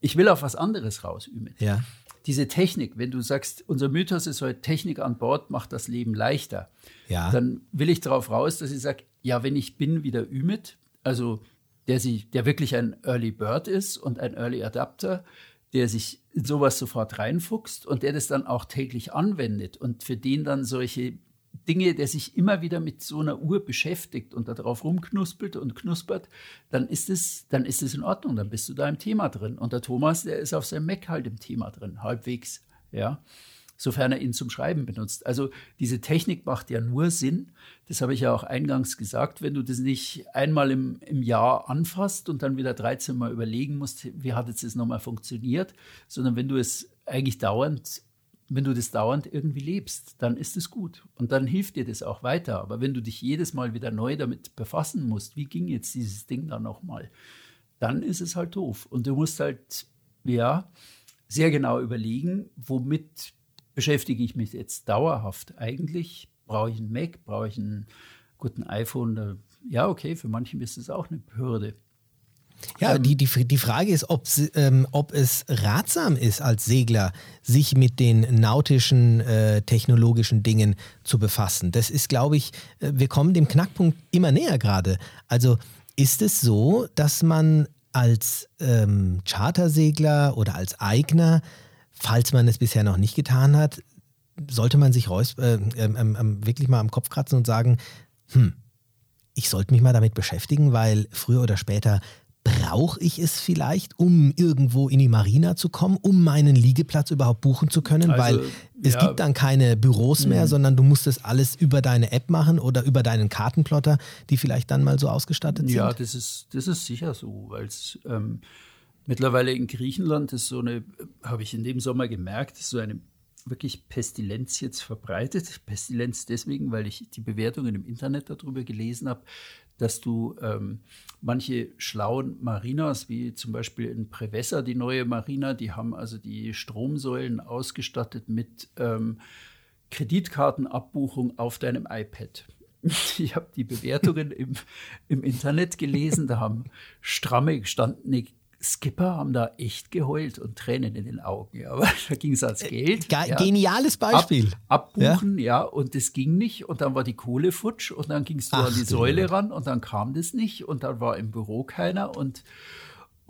Ich will auf was anderes raus, Ümit. Ja. Diese Technik, wenn du sagst, unser Mythos ist heute Technik an Bord macht das Leben leichter, ja. dann will ich darauf raus, dass ich sage, ja, wenn ich bin wie der Ümit, also der, sich, der wirklich ein Early Bird ist und ein Early Adapter, der sich in sowas sofort reinfuchst und der das dann auch täglich anwendet und für den dann solche Dinge, der sich immer wieder mit so einer Uhr beschäftigt und darauf rumknuspelt und knuspert, dann ist es, dann ist es in Ordnung, dann bist du da im Thema drin. Und der Thomas, der ist auf seinem Mac halt im Thema drin, halbwegs, ja, sofern er ihn zum Schreiben benutzt. Also diese Technik macht ja nur Sinn, das habe ich ja auch eingangs gesagt, wenn du das nicht einmal im, im Jahr anfasst und dann wieder 13 Mal überlegen musst, wie hat jetzt das nochmal funktioniert, sondern wenn du es eigentlich dauernd wenn du das dauernd irgendwie lebst, dann ist es gut und dann hilft dir das auch weiter. Aber wenn du dich jedes Mal wieder neu damit befassen musst, wie ging jetzt dieses Ding dann nochmal, dann ist es halt doof. Und du musst halt, ja, sehr genau überlegen, womit beschäftige ich mich jetzt dauerhaft eigentlich? Brauche ich einen Mac? Brauche ich einen guten iPhone? Ja, okay, für manche ist es auch eine Hürde. Ja, die, die, die Frage ist, ähm, ob es ratsam ist, als Segler sich mit den nautischen, äh, technologischen Dingen zu befassen. Das ist, glaube ich, äh, wir kommen dem Knackpunkt immer näher gerade. Also ist es so, dass man als ähm, Chartersegler oder als Eigner, falls man es bisher noch nicht getan hat, sollte man sich äh, ähm, ähm, ähm, wirklich mal am Kopf kratzen und sagen, hm, ich sollte mich mal damit beschäftigen, weil früher oder später brauche ich es vielleicht, um irgendwo in die Marina zu kommen, um meinen Liegeplatz überhaupt buchen zu können? Also, Weil es ja. gibt dann keine Büros mehr, mhm. sondern du musst das alles über deine App machen oder über deinen Kartenplotter, die vielleicht dann mal so ausgestattet sind. Ja, das ist, das ist sicher so, weil es ähm, mittlerweile in Griechenland ist so eine, habe ich in dem Sommer gemerkt, ist so eine wirklich Pestilenz jetzt verbreitet. Pestilenz deswegen, weil ich die Bewertungen im Internet darüber gelesen habe, dass du ähm, manche schlauen Marinas, wie zum Beispiel in Prevessa, die neue Marina, die haben also die Stromsäulen ausgestattet mit ähm, Kreditkartenabbuchung auf deinem iPad. *laughs* Ich habe die Bewertungen im, im Internet gelesen, da haben stramme gestandene Skipper haben da echt geheult und Tränen in den Augen. Ja. *laughs* Aber da ging es ans Geld. Ge ja. Geniales Beispiel. Ab, abbuchen, ja. ja. und das ging nicht. Und dann war die Kohle futsch und dann ging es an die Säule ran und dann kam das nicht und dann war im Büro keiner und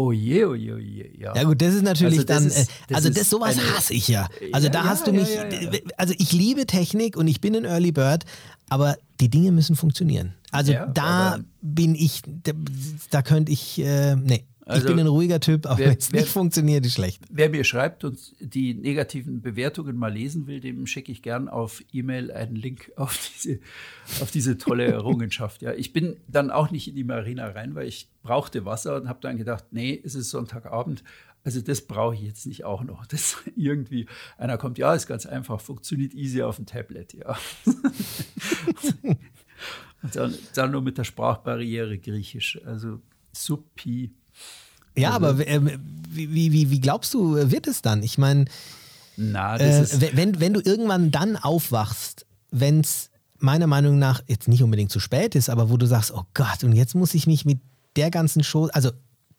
Oh je, oh je, oh je, ja. Ja gut, das ist natürlich also dann, ist, äh, das also das sowas eine, hasse ich ja. Also ja, da hast ja, du mich, ja, also ich liebe Technik und ich bin ein Early Bird, aber die Dinge müssen funktionieren. Also da bin ich, da, da könnte ich, äh, nee, also, ich bin ein ruhiger Typ, aber wenn es nicht funktioniert, ist schlecht. Wer mir schreibt und die negativen Bewertungen mal lesen will, dem schicke ich gern auf E-Mail einen Link auf diese, auf diese tolle *laughs* Errungenschaft. Ja, ich bin dann auch nicht in die Marina rein, weil ich brauchte Wasser und habe dann gedacht, nee, es ist Sonntagabend. Also das brauche ich jetzt nicht auch noch. *laughs* Das irgendwie einer kommt, ja, ist ganz einfach, funktioniert easy auf dem Tablet, ja. *laughs* und dann, dann nur mit der Sprachbarriere Griechisch. Also supi. Ja, also, aber äh, wie, wie, wie glaubst du, wird es dann? Ich meine, äh, wenn, wenn du irgendwann dann aufwachst, wenn es meiner Meinung nach jetzt nicht unbedingt zu spät ist, aber wo du sagst, oh Gott, und jetzt muss ich mich mit der ganzen Show, also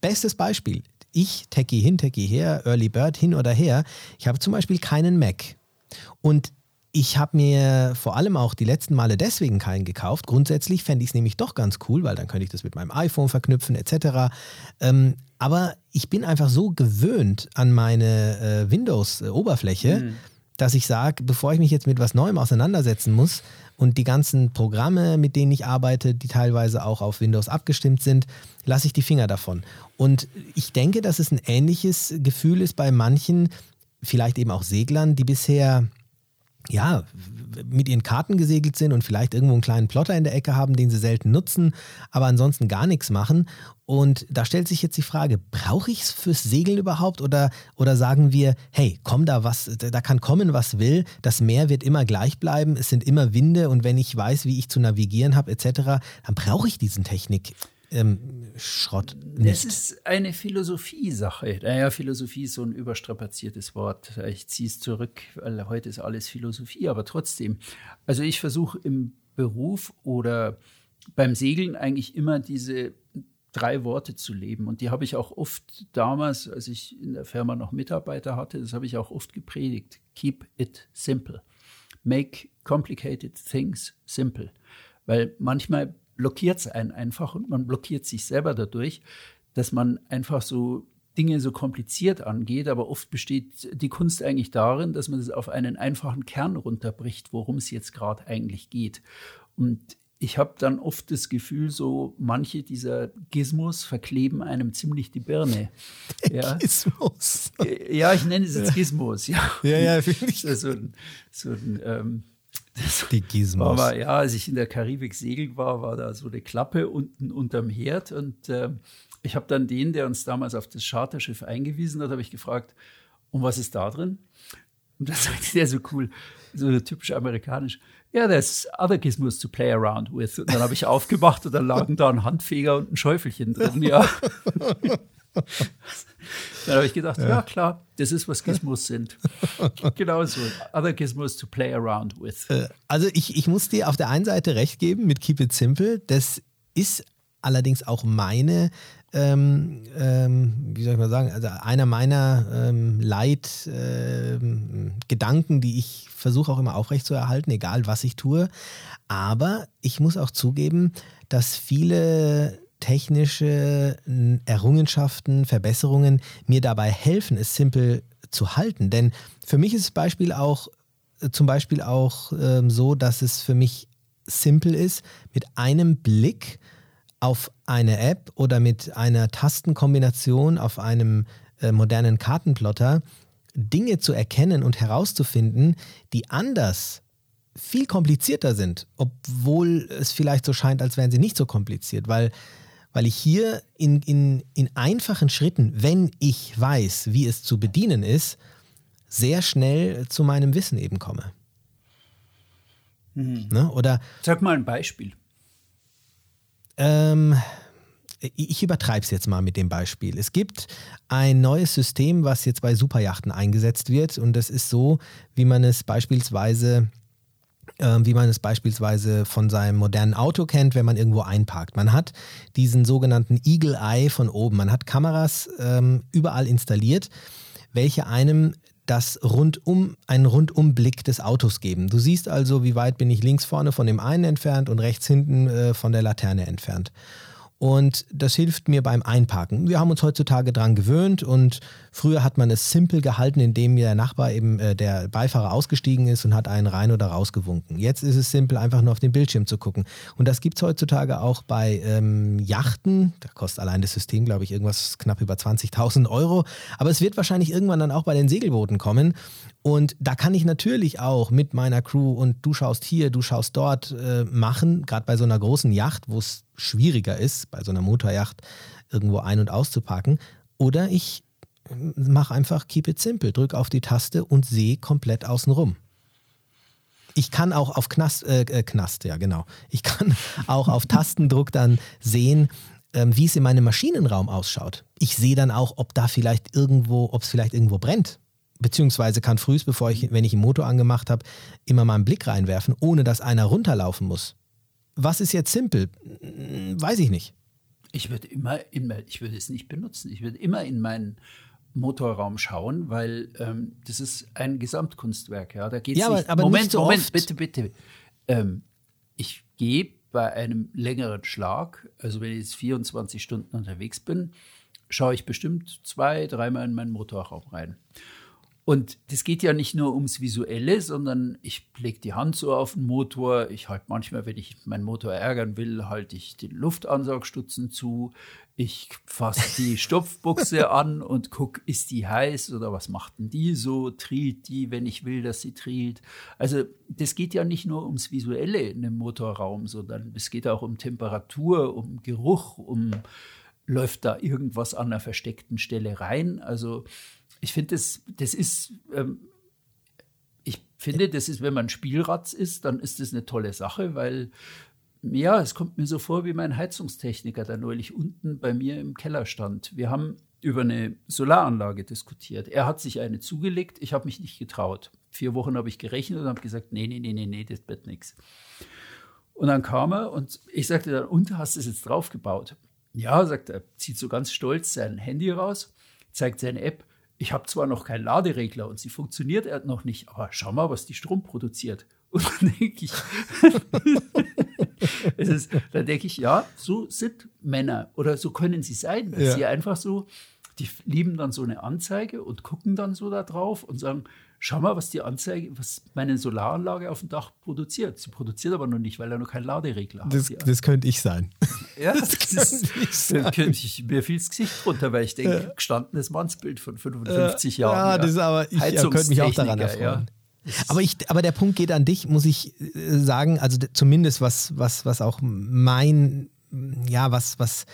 bestes Beispiel, ich, Techie hin, Techie her, Early Bird hin oder her, ich habe zum Beispiel keinen Mac. Und ich habe mir vor allem auch die letzten Male deswegen keinen gekauft. Grundsätzlich fände ich es nämlich doch ganz cool, weil dann könnte ich das mit meinem iPhone verknüpfen etc. Ähm, aber ich bin einfach so gewöhnt an meine äh, Windows-Oberfläche, mhm. dass ich sage, bevor ich mich jetzt mit was Neuem auseinandersetzen muss und die ganzen Programme, mit denen ich arbeite, die teilweise auch auf Windows abgestimmt sind, lasse ich die Finger davon. Und ich denke, dass es ein ähnliches Gefühl ist bei manchen, vielleicht eben auch Seglern, die bisher ja, mit ihren Karten gesegelt sind und vielleicht irgendwo einen kleinen Plotter in der Ecke haben, den sie selten nutzen, aber ansonsten gar nichts machen. Und da stellt sich jetzt die Frage, brauche ich es fürs Segeln überhaupt oder, oder sagen wir, hey, komm da was, da kann kommen, was will, das Meer wird immer gleich bleiben, es sind immer Winde und wenn ich weiß, wie ich zu navigieren habe etc., dann brauche ich diesen Technik ähm, Schrott nicht. Das ist eine Philosophie-Sache. Naja, Philosophie ist so ein überstrapaziertes Wort. Ich ziehe es zurück, weil heute ist alles Philosophie, aber trotzdem. Also ich versuche im Beruf oder beim Segeln eigentlich immer diese drei Worte zu leben. Und die habe ich auch oft damals, als ich in der Firma noch Mitarbeiter hatte, das habe ich auch oft gepredigt. Keep it simple. Make complicated things simple. Weil manchmal blockiert es einen einfach und man blockiert sich selber dadurch, dass man einfach so Dinge so kompliziert angeht, aber oft besteht die Kunst eigentlich darin, dass man es auf einen einfachen Kern runterbricht, worum es jetzt gerade eigentlich geht. Und ich habe dann oft das Gefühl, so manche dieser Gizmos verkleben einem ziemlich die Birne. *laughs* Ja. Gizmos. Ja, ich nenne es jetzt Gizmos, ja. Ja, ja, finde ich. *laughs* So ein, so ein ähm, *laughs* die Gizmos. Aber ja, als ich in der Karibik segeln war, war da so eine Klappe unten unterm Herd und äh, ich habe dann den, der uns damals auf das Charterschiff eingewiesen hat, habe ich gefragt, und was ist da drin? Und dann *laughs* sagte der so cool, so typisch amerikanisch, ja, yeah, there's other gizmos to play around with. Und dann habe ich aufgemacht und dann lagen da ein Handfeger und ein Schäufelchen drin, ja. *laughs* *laughs* Dann habe ich gedacht, ja. ja. klar, das ist, was Gizmos sind. *laughs* genau so. Other Gizmos to play around with. Äh, also ich, ich muss dir auf der einen Seite recht geben mit Keep It Simple. Das ist allerdings auch meine, ähm, ähm, wie soll ich mal sagen, also einer meiner ähm, Leitgedanken, ähm, die ich versuche auch immer aufrechtzuerhalten, egal was ich tue. Aber ich muss auch zugeben, dass viele technische Errungenschaften, Verbesserungen mir dabei helfen, es simpel zu halten. Denn für mich ist Beispiel auch äh, zum Beispiel auch ähm, so, dass es für mich simpel ist, mit einem Blick auf eine App oder mit einer Tastenkombination auf einem äh, modernen Kartenplotter Dinge zu erkennen und herauszufinden, die anders viel komplizierter sind, obwohl es vielleicht so scheint, als wären sie nicht so kompliziert, weil weil ich hier in, in, in einfachen Schritten, wenn ich weiß, wie es zu bedienen ist, sehr schnell zu meinem Wissen eben komme. Mhm. Ne? Oder, Sag mal ein Beispiel. Ähm, ich übertreibe es jetzt mal mit dem Beispiel. Es gibt ein neues System, was jetzt bei Superjachten eingesetzt wird und das ist so, wie man es beispielsweise wie man es beispielsweise von seinem modernen Auto kennt, wenn man irgendwo einparkt. Man hat diesen sogenannten Eagle Eye von oben. Man hat Kameras ähm, überall installiert, welche einem das rundum, einen Rundumblick des Autos geben. Du siehst also, wie weit bin ich links vorne von dem einen entfernt und rechts hinten äh, von der Laterne entfernt. Und das hilft mir beim Einparken. Wir haben uns heutzutage daran gewöhnt und früher hat man es simpel gehalten, indem der Nachbar eben äh, der Beifahrer ausgestiegen ist und hat einen rein oder rausgewunken. Jetzt ist es simpel, einfach nur auf den Bildschirm zu gucken. Und das gibt es heutzutage auch bei ähm, Yachten. Da kostet allein das System, glaube ich, irgendwas knapp über 20.000 Euro. Aber es wird wahrscheinlich irgendwann dann auch bei den Segelbooten kommen. Und da kann ich natürlich auch mit meiner Crew und du schaust hier, du schaust dort äh, machen, gerade bei so einer großen Yacht, wo es schwieriger ist, bei so einer Motorjacht irgendwo ein- und auszupacken. Oder ich äh, mache einfach Keep It Simple, drücke auf die Taste und sehe komplett außenrum. Ich kann auch auf Knast, äh, äh, Knast, ja genau. Ich kann *laughs* auch auf Tastendruck dann sehen, ähm, wie es in meinem Maschinenraum ausschaut. Ich sehe dann auch, ob da vielleicht irgendwo, ob es vielleicht irgendwo brennt beziehungsweise kann frühst, bevor ich, wenn ich den Motor angemacht habe, immer mal einen Blick reinwerfen, ohne dass einer runterlaufen muss. Was ist jetzt simpel? Hm, weiß ich nicht. Ich würde immer, immer, ich würde es nicht benutzen. Ich würde immer in meinen Motorraum schauen, weil ähm, das ist ein Gesamtkunstwerk. Ja, da geht ja, nicht. Aber, aber Moment, nicht so Moment, oft. bitte, bitte. Ähm, ich gehe bei einem längeren Schlag, also wenn ich jetzt 24 Stunden unterwegs bin, schaue ich bestimmt zwei, dreimal in meinen Motorraum rein. Und das geht ja nicht nur ums Visuelle, sondern ich lege die Hand so auf den Motor. Ich halte manchmal, wenn ich meinen Motor ärgern will, halte ich den Luftansaugstutzen zu. Ich fasse die *laughs* Stopfbuchse an und gucke, ist die heiß oder was macht denn die so? Trielt die, wenn ich will, dass sie trielt? Also das geht ja nicht nur ums Visuelle in einem Motorraum, sondern es geht auch um Temperatur, um Geruch, um läuft da irgendwas an einer versteckten Stelle rein. Also ich finde, das, das ist, ähm, ich finde, das ist, wenn man Spielratz ist, dann ist das eine tolle Sache, weil ja, es kommt mir so vor wie mein Heizungstechniker, der neulich unten bei mir im Keller stand. Wir haben über eine Solaranlage diskutiert. Er hat sich eine zugelegt, ich habe mich nicht getraut. Vier Wochen habe ich gerechnet und habe gesagt, nee, nee, nee, nee, nee, das wird nichts. Und dann kam er und ich sagte dann, und hast du es jetzt draufgebaut? Ja, sagt er, zieht so ganz stolz sein Handy raus, zeigt seine App. Ich habe zwar noch keinen Laderegler und sie funktioniert noch nicht, aber schau mal, was die Strom produziert. *laughs* Und dann denke ich, *laughs* ist, dann denke ich, ja, so sind Männer oder so können sie sein, dass Ja. sie einfach so, die lieben dann so eine Anzeige und gucken dann so da drauf und sagen, schau mal, was die Anzeige, was meine Solaranlage auf dem Dach produziert. Sie produziert aber noch nicht, weil er noch keinen Laderegler hat. Das, Die- das könnte ich sein. *laughs* ja, das könnte ich ist, sein. dann könnte ich, mir fiel das Gesicht runter, weil ich denke, gestandenes Mannsbild von 55 Jahren. Ja, das ist aber, ich ja, könnte mich auch daran erfreuen. ja. Aber, ich, aber der Punkt geht an dich, muss ich äh, sagen, also zumindest was, was, was auch mein, ja, was, was,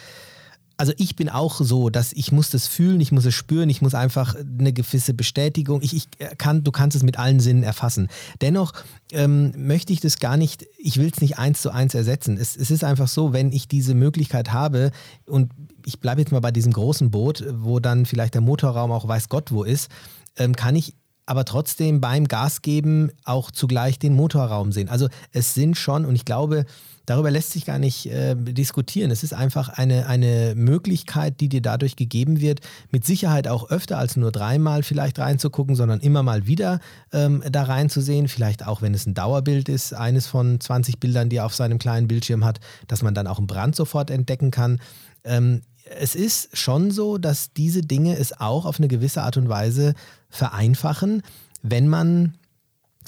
also ich bin auch so, dass ich muss das fühlen, ich muss es spüren, ich muss einfach eine gewisse Bestätigung, ich, ich kann, du kannst es mit allen Sinnen erfassen. Dennoch ähm, möchte ich das gar nicht, ich will es nicht eins zu eins ersetzen. Es, es ist einfach so, wenn ich diese Möglichkeit habe und ich bleibe jetzt mal bei diesem großen Boot, wo dann vielleicht der Motorraum auch weiß Gott wo ist, ähm, kann ich aber trotzdem beim Gas geben auch zugleich den Motorraum sehen. Also es sind schon, und ich glaube, darüber lässt sich gar nicht äh, diskutieren. Es ist einfach eine, eine Möglichkeit, die dir dadurch gegeben wird, mit Sicherheit auch öfter als nur dreimal vielleicht reinzugucken, sondern immer mal wieder ähm, da reinzusehen. Vielleicht auch, wenn es ein Dauerbild ist, eines von 20 Bildern, die er auf seinem kleinen Bildschirm hat, dass man dann auch einen Brand sofort entdecken kann. Ähm, es ist schon so, dass diese Dinge es auch auf eine gewisse Art und Weise vereinfachen, wenn man,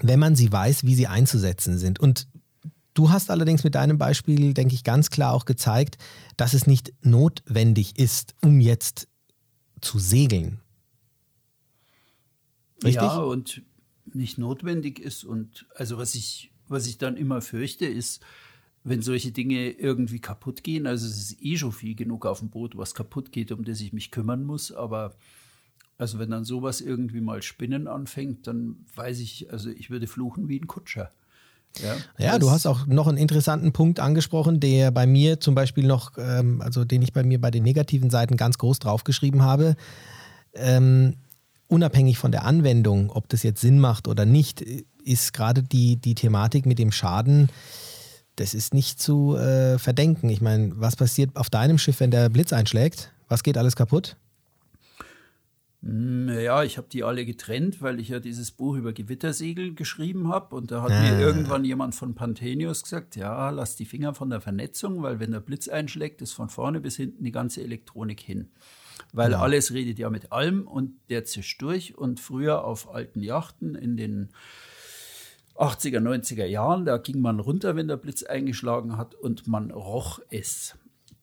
wenn man sie weiß, wie sie einzusetzen sind. Und du hast allerdings mit deinem Beispiel, denke ich, ganz klar auch gezeigt, dass es nicht notwendig ist, um jetzt zu segeln. Richtig? Ja, und nicht notwendig ist. Und also was ich, was ich dann immer fürchte, ist, wenn solche Dinge irgendwie kaputt gehen, also es ist eh schon viel genug auf dem Boot, was kaputt geht, um das ich mich kümmern muss, aber also wenn dann sowas irgendwie mal spinnen anfängt, dann weiß ich, also ich würde fluchen wie ein Kutscher. Ja, Ja, du hast auch noch einen interessanten Punkt angesprochen, der bei mir zum Beispiel noch, ähm, also den ich bei mir bei den negativen Seiten ganz groß draufgeschrieben habe. Ähm, unabhängig von der Anwendung, ob das jetzt Sinn macht oder nicht, ist gerade die, die Thematik mit dem Schaden, das ist nicht zu äh, verdenken. Ich meine, was passiert auf deinem Schiff, wenn der Blitz einschlägt? Was geht alles kaputt? Ja, ich habe die alle getrennt, weil ich ja dieses Buch über Gewittersegel geschrieben habe. Und da hat Ah. mir irgendwann jemand von Panthenius gesagt, ja, lass die Finger von der Vernetzung, weil wenn der Blitz einschlägt, ist von vorne bis hinten die ganze Elektronik hin. Weil Ja. alles redet ja mit allem und der zischt durch. Und früher auf alten Yachten in den 80er, 90er Jahren, da ging man runter, wenn der Blitz eingeschlagen hat und man roch es,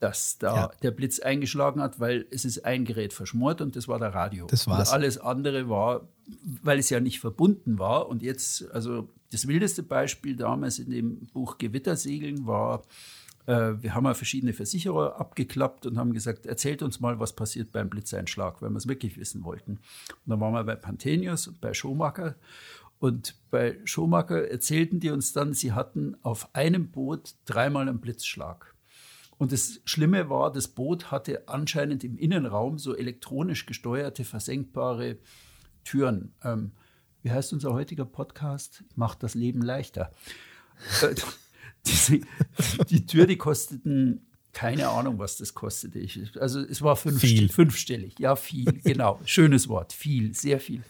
dass da Ja. der Blitz eingeschlagen hat, weil es ist ein Gerät verschmort und das war der Radio. Das war's. Und alles andere war, weil es ja nicht verbunden war und jetzt, also das wildeste Beispiel damals in dem Buch Gewittersegeln war, äh, wir haben ja verschiedene Versicherer abgeklappt und haben gesagt, erzählt uns mal, was passiert beim Blitzeinschlag, weil wir es wirklich wissen wollten. Und dann waren wir bei Panthenius und bei Schomaker und bei Schomaker erzählten die uns dann, sie hatten auf einem Boot dreimal einen Blitzschlag. Und das Schlimme war, das Boot hatte anscheinend im Innenraum so elektronisch gesteuerte, versenkbare Türen. Ähm, wie heißt unser heutiger Podcast? Macht das Leben leichter. Äh, *laughs* diese, die Tür, die kosteten keine Ahnung, was das kostete. Ich, also es war fünf, viel. fünfstellig. Ja, viel, genau. Schönes Wort, viel, sehr viel.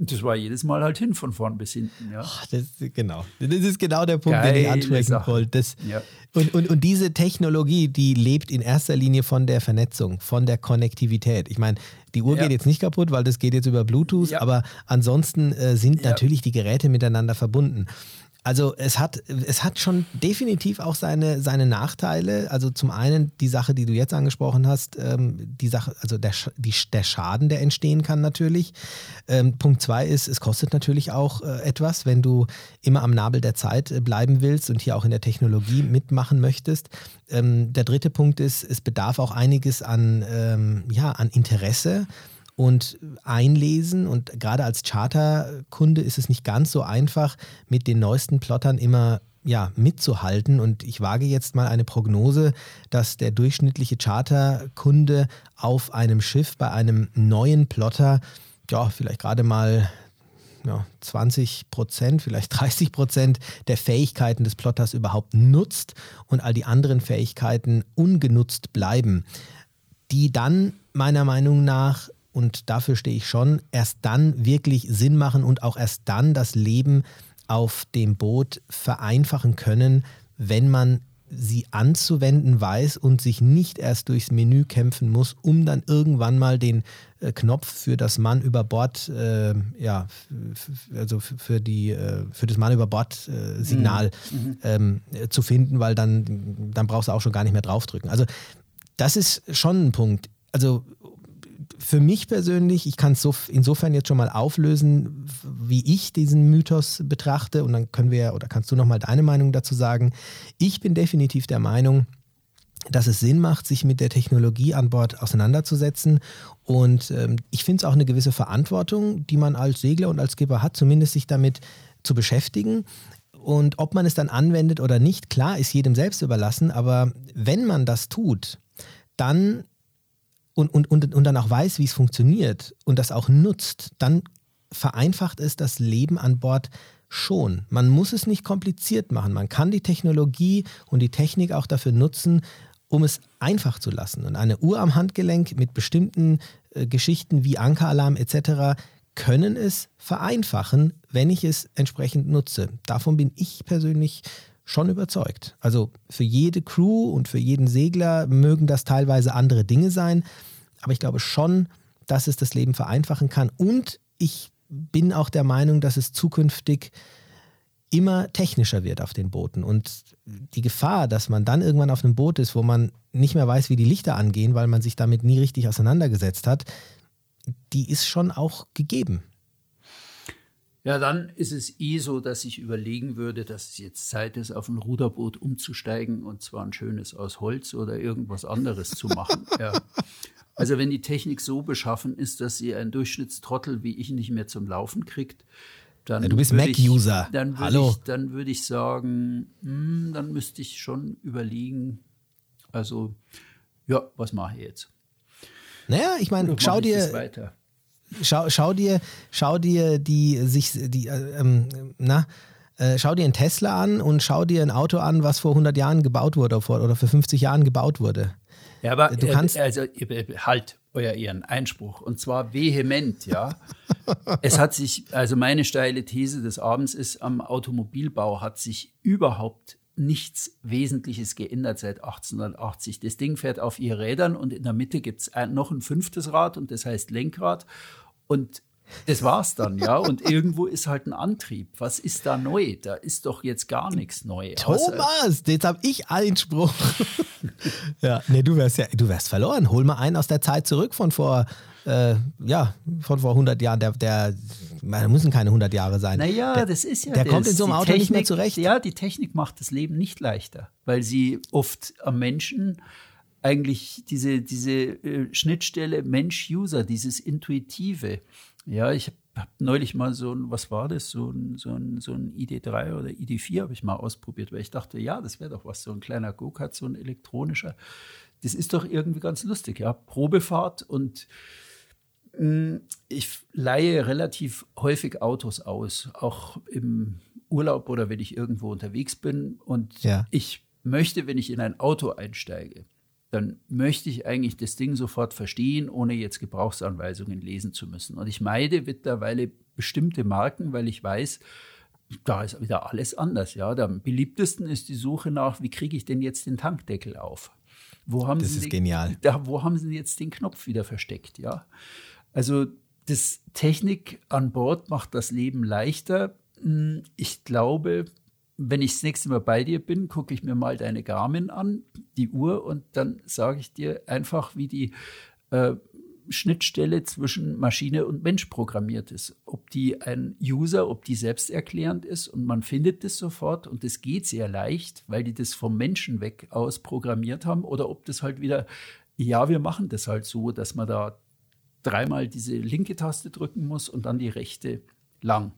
Das war jedes Mal halt hin, von vorn bis hinten. Ja. Ach, das, genau. Das ist genau der Punkt, Geile den ich ansprechen wollte. ja. und, und, und diese Technologie, die lebt in erster Linie von der Vernetzung, von der Konnektivität. Ich meine, die Uhr ja. geht jetzt nicht kaputt, weil das geht jetzt über Bluetooth, ja. aber ansonsten äh, sind natürlich die Geräte miteinander verbunden. Also es hat, es hat schon definitiv auch seine, seine Nachteile. Also zum einen die Sache, die du jetzt angesprochen hast, ähm, die Sache, also der, die, der Schaden, der entstehen kann natürlich. Ähm, Punkt zwei ist, es kostet natürlich auch äh, etwas, wenn du immer am Nabel der Zeit äh, bleiben willst und hier auch in der Technologie mitmachen möchtest. Ähm, der dritte Punkt ist, es bedarf auch einiges an, ähm, ja, an Interesse und einlesen. Und gerade als Charterkunde ist es nicht ganz so einfach, mit den neuesten Plottern immer ja, mitzuhalten. Und ich wage jetzt mal eine Prognose, dass der durchschnittliche Charterkunde auf einem Schiff bei einem neuen Plotter, ja, vielleicht gerade mal ja, 20 Prozent, vielleicht *laughs* 30 Prozent der Fähigkeiten des Plotters überhaupt nutzt und all die anderen Fähigkeiten ungenutzt bleiben, die dann meiner Meinung nach und dafür stehe ich schon, erst dann wirklich Sinn machen und auch erst dann das Leben auf dem Boot vereinfachen können, wenn man sie anzuwenden weiß und sich nicht erst durchs Menü kämpfen muss, um dann irgendwann mal den äh, Knopf für das Mann über Bord, äh, ja, also für die, äh, für das Mann über Bord äh, Signal mhm. mhm. ähm, zu finden, weil dann, dann brauchst du auch schon gar nicht mehr draufdrücken. Also das ist schon ein Punkt. Also für mich persönlich, ich kann es so, insofern jetzt schon mal auflösen, wie ich diesen Mythos betrachte und dann können wir, oder kannst du nochmal deine Meinung dazu sagen. Ich bin definitiv der Meinung, dass es Sinn macht, sich mit der Technologie an Bord auseinanderzusetzen. Und ähm, ich finde es auch eine gewisse Verantwortung, die man als Segler und als Skipper hat, zumindest sich damit zu beschäftigen. Und ob man es dann anwendet oder nicht, klar, ist jedem selbst überlassen. Aber wenn man das tut, dann und, und, und, und dann auch weiß, wie es funktioniert und das auch nutzt, dann vereinfacht es das Leben an Bord schon. Man muss es nicht kompliziert machen. Man kann die Technologie und die Technik auch dafür nutzen, um es einfach zu lassen. Und eine Uhr am Handgelenk mit bestimmten äh, Geschichten wie Ankeralarm etc. können es vereinfachen, wenn ich es entsprechend nutze. Davon bin ich persönlich schon überzeugt. Also für jede Crew und für jeden Segler mögen das teilweise andere Dinge sein, aber ich glaube schon, dass es das Leben vereinfachen kann. Und ich bin auch der Meinung, dass es zukünftig immer technischer wird auf den Booten. Und die Gefahr, dass man dann irgendwann auf einem Boot ist, wo man nicht mehr weiß, wie die Lichter angehen, weil man sich damit nie richtig auseinandergesetzt hat, die ist schon auch gegeben. Ja, dann ist es eh so, dass ich überlegen würde, dass es jetzt Zeit ist, auf ein Ruderboot umzusteigen und zwar ein schönes aus Holz oder irgendwas anderes zu machen. *laughs* Ja. Also wenn die Technik so beschaffen ist, dass sie ein Durchschnittstrottel wie ich nicht mehr zum Laufen kriegt, dann ja, du bist Mac-User. Dann Hallo. Ich, dann würde ich sagen, hm, dann müsste ich schon überlegen, also ja, was mache ich jetzt? Naja, ich meine, schau dir, schau, schau dir, schau dir die sich die äh, ähm, na äh, schau dir einen Tesla an und schau dir ein Auto an, was vor 100 Jahren gebaut wurde oder vor 50 Jahren gebaut wurde. Ja, aber du kannst äh, also halt euer Ehren Einspruch und zwar vehement, ja. *laughs* es hat sich also meine steile These des Abends ist am Automobilbau hat sich überhaupt nichts Wesentliches geändert seit 1880. Das Ding fährt auf ihr Rädern und in der Mitte gibt es noch ein fünftes Rad und das heißt Lenkrad. Und das war's dann, ja. Und *laughs* irgendwo ist halt ein Antrieb. Was ist da neu? Da ist doch jetzt gar nichts neu. Thomas, jetzt habe ich Einspruch. *laughs* ja, nee, du wärst ja, du wärst verloren. Hol mal einen aus der Zeit zurück von vor, äh, ja, von vor 100 Jahren. Der, der, da müssen keine 100 Jahre sein. Naja, der, das ist ja Der das. kommt in so einem Auto Technik, nicht mehr zurecht. Ja, die Technik macht das Leben nicht leichter, weil sie oft am Menschen eigentlich diese, diese äh, Schnittstelle Mensch-User, dieses Intuitive, ja, ich habe neulich mal so ein, was war das, so ein, so ein, so ein ID3 oder ID4 habe ich mal ausprobiert, weil ich dachte, ja, das wäre doch was, so ein kleiner Go-Kart, so ein elektronischer. Das ist doch irgendwie ganz lustig, ja. Probefahrt und ich leihe relativ häufig Autos aus, auch im Urlaub oder wenn ich irgendwo unterwegs bin. Und ja. ich möchte, wenn ich in ein Auto einsteige, dann möchte ich eigentlich das Ding sofort verstehen, ohne jetzt Gebrauchsanweisungen lesen zu müssen. Und ich meide mittlerweile bestimmte Marken, weil ich weiß, da ist wieder alles anders. Ja, am beliebtesten ist die Suche nach, wie kriege ich denn jetzt den Tankdeckel auf? Wo haben das Sie ist den, genial. Da, wo haben Sie jetzt den Knopf wieder versteckt? Ja, also das Technik an Bord macht das Leben leichter. Hm, ich glaube, wenn ich das nächste Mal bei dir bin, gucke ich mir mal deine Garmin an, die Uhr, und dann sage ich dir einfach, wie die äh, Schnittstelle zwischen Maschine und Mensch programmiert ist. Ob die ein User, ob die selbsterklärend ist und man findet das sofort und das geht sehr leicht, weil die das vom Menschen weg aus programmiert haben, oder ob das halt wieder, ja, wir machen das halt so, dass man da dreimal diese linke Taste drücken muss und dann die rechte lang.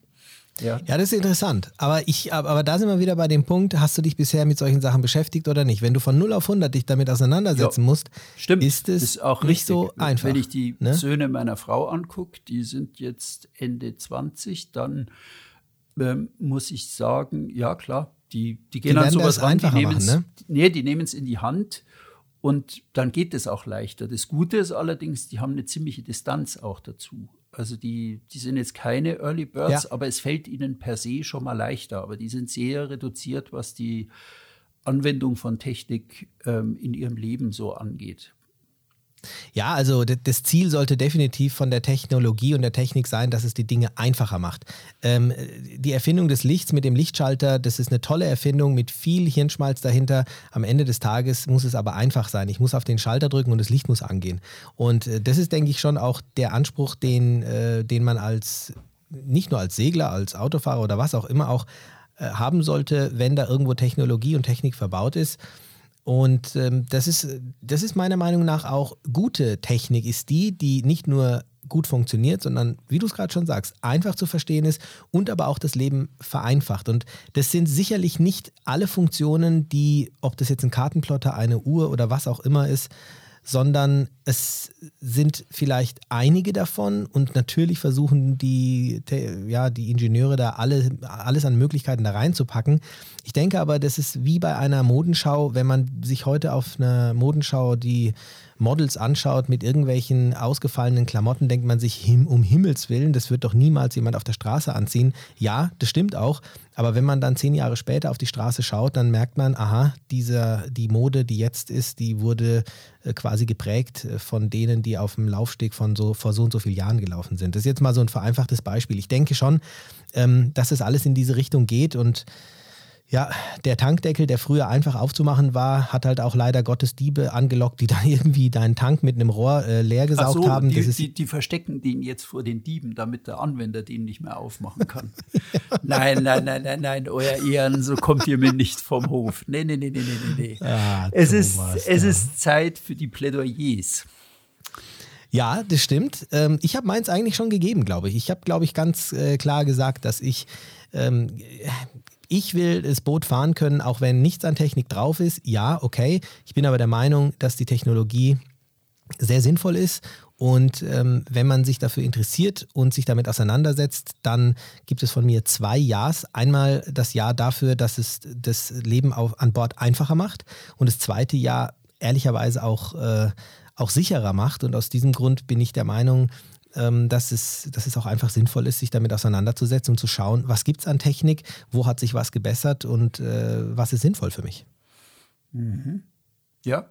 Ja. ja, das ist interessant. Aber, ich, aber da sind wir wieder bei dem Punkt, hast du dich bisher mit solchen Sachen beschäftigt oder nicht? Wenn du von 0 auf 100 dich damit auseinandersetzen ja, musst, stimmt. ist es ist auch nicht richtig. so einfach. Wenn ich die ne? Söhne meiner Frau angucke, die sind jetzt Ende 20, dann ähm, muss ich sagen, ja klar, die, die gehen die an sowas ran, die nehmen es ne? nee, in die Hand und dann geht es auch leichter. Das Gute ist allerdings, die haben eine ziemliche Distanz auch dazu. Also die, die sind jetzt keine Early Birds, ja. aber es fällt ihnen per se schon mal leichter. Aber die sind sehr reduziert, was die Anwendung von Technik ähm, in ihrem Leben so angeht. Ja, also das Ziel sollte definitiv von der Technologie und der Technik sein, dass es die Dinge einfacher macht. Ähm, die Erfindung des Lichts mit dem Lichtschalter, das ist eine tolle Erfindung mit viel Hirnschmalz dahinter. Am Ende des Tages muss es aber einfach sein. Ich muss auf den Schalter drücken und das Licht muss angehen. Und äh, das ist, denke ich, schon auch der Anspruch, den, äh, den man als nicht nur als Segler, als Autofahrer oder was auch immer auch äh, haben sollte, wenn da irgendwo Technologie und Technik verbaut ist. Und ähm, das, ist, das ist meiner Meinung nach auch gute Technik, ist die, die nicht nur gut funktioniert, sondern, wie du es gerade schon sagst, einfach zu verstehen ist und aber auch das Leben vereinfacht. Und das sind sicherlich nicht alle Funktionen, die, ob das jetzt ein Kartenplotter, eine Uhr oder was auch immer ist, sondern es sind vielleicht einige davon und natürlich versuchen die, ja, die Ingenieure da alle, alles an Möglichkeiten da reinzupacken. Ich denke aber, das ist wie bei einer Modenschau, wenn man sich heute auf einer Modenschau die Models anschaut mit irgendwelchen ausgefallenen Klamotten, denkt man sich, um Himmels Willen, das wird doch niemals jemand auf der Straße anziehen. Ja, das stimmt auch. Aber wenn man dann zehn Jahre später auf die Straße schaut, dann merkt man, aha, dieser, die Mode, die jetzt ist, die wurde äh, quasi geprägt äh, von denen, die auf dem Laufsteg von so vor so und so vielen Jahren gelaufen sind. Das ist jetzt mal so ein vereinfachtes Beispiel. Ich denke schon, ähm, dass es alles in diese Richtung geht und ja, der Tankdeckel, der früher einfach aufzumachen war, hat halt auch leider Gottes Diebe angelockt, die *laughs* dann irgendwie deinen Tank mit einem Rohr äh, leer gesaugt so, haben. Die, die, die, verstecken den jetzt vor den Dieben, damit der Anwender den nicht mehr aufmachen kann. *laughs* nein, nein, nein, nein, nein, euer Ehren, so kommt ihr mir nicht vom Hof. Nee, nee, nee, nee, nee, nee. Ah, es, ist, es ist Zeit für die Plädoyers. Ja, das stimmt. Ähm, ich habe meins eigentlich schon gegeben, glaube ich. Ich habe, glaube ich, ganz äh, klar gesagt, dass ich ähm, ich will das Boot fahren können, auch wenn nichts an Technik drauf ist. Ja, okay. Ich bin aber der Meinung, dass die Technologie sehr sinnvoll ist und ähm, wenn man sich dafür interessiert und sich damit auseinandersetzt, dann gibt es von mir zwei Ja's. Einmal das Jahr dafür, dass es das Leben auf, an Bord einfacher macht und das zweite Jahr ehrlicherweise auch, äh, auch sicherer macht. Und aus diesem Grund bin ich der Meinung, dass, es, dass es auch einfach sinnvoll ist, sich damit auseinanderzusetzen und zu schauen, was gibt es an Technik, wo hat sich was gebessert und äh, was ist sinnvoll für mich. Mhm. Ja,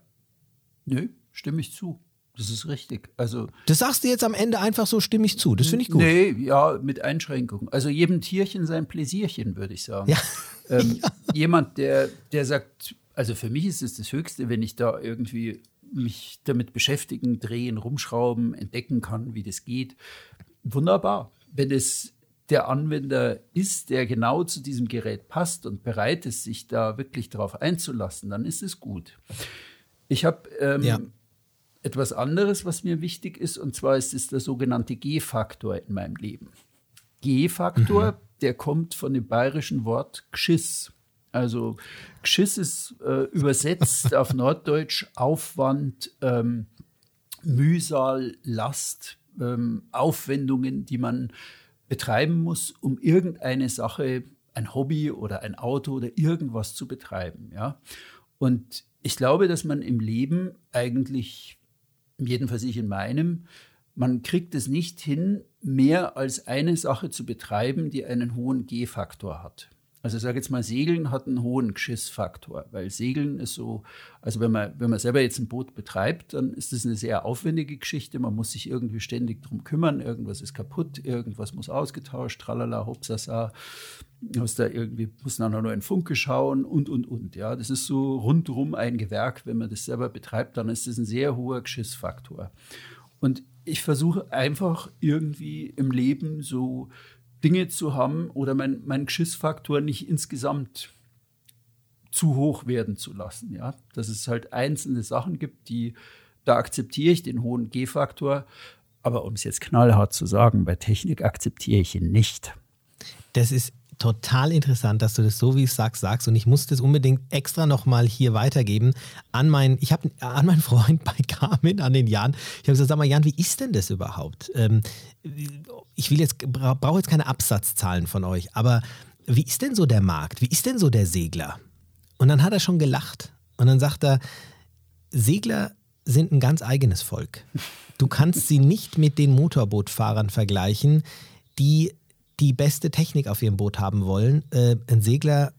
nö, stimme ich zu. Das ist richtig. Also, das sagst du jetzt am Ende einfach so stimmig zu. Das finde ich gut. Nee, ja, mit Einschränkungen. Also jedem Tierchen sein Pläsierchen, würde ich sagen. Ja. Ähm, *laughs* ja. Jemand, der, der sagt, also für mich ist es das Höchste, wenn ich da irgendwie mich damit beschäftigen, drehen, rumschrauben, entdecken kann, wie das geht. Wunderbar. Wenn es der Anwender ist, der genau zu diesem Gerät passt und bereit ist, sich da wirklich darauf einzulassen, dann ist es gut. Ich habe ähm, ja. etwas anderes, was mir wichtig ist, und zwar ist es der sogenannte G-Faktor in meinem Leben. G-Faktor, mhm. der kommt von dem bayerischen Wort Geschiss. Also Geschiss ist äh, übersetzt *laughs* auf Norddeutsch Aufwand, ähm, Mühsal, Last, ähm, Aufwendungen, die man betreiben muss, um irgendeine Sache, ein Hobby oder ein Auto oder irgendwas zu betreiben. Ja? Und ich glaube, dass man im Leben eigentlich, jedenfalls ich in meinem, man kriegt es nicht hin, mehr als eine Sache zu betreiben, die einen hohen G-Faktor hat. Also ich sage jetzt mal, Segeln hat einen hohen Geschissfaktor, weil Segeln ist so, also wenn man, wenn man selber jetzt ein Boot betreibt, dann ist das eine sehr aufwendige Geschichte. Man muss sich irgendwie ständig drum kümmern, irgendwas ist kaputt, irgendwas muss ausgetauscht, tralala, hopsasa, muss da irgendwie, muss dann noch in Funke schauen und, und, und. Ja, das ist so rundrum ein Gewerk. Wenn man das selber betreibt, dann ist das ein sehr hoher Geschissfaktor. Und ich versuche einfach irgendwie im Leben so Dinge zu haben oder mein, mein Geschissfaktor nicht insgesamt zu hoch werden zu lassen. Ja? Dass es halt einzelne Sachen gibt, die, da akzeptiere ich den hohen G-Faktor. Aber um es jetzt knallhart zu sagen, bei Technik akzeptiere ich ihn nicht. Das ist total interessant, dass du das so wie ich sagst sagst und ich muss das unbedingt extra nochmal hier weitergeben an meinen, ich habe an meinen Freund bei Carmen an den Jan. Ich habe gesagt, sag mal Jan, wie ist denn das überhaupt? Ähm, ich will jetzt brauche jetzt keine Absatzzahlen von euch, aber wie ist denn so der Markt? Wie ist denn so der Segler? Und dann hat er schon gelacht und dann sagt er, Segler sind ein ganz eigenes Volk. Du kannst sie nicht mit den Motorbootfahrern vergleichen, die die beste Technik auf ihrem Boot haben wollen. Äh, ein Segler,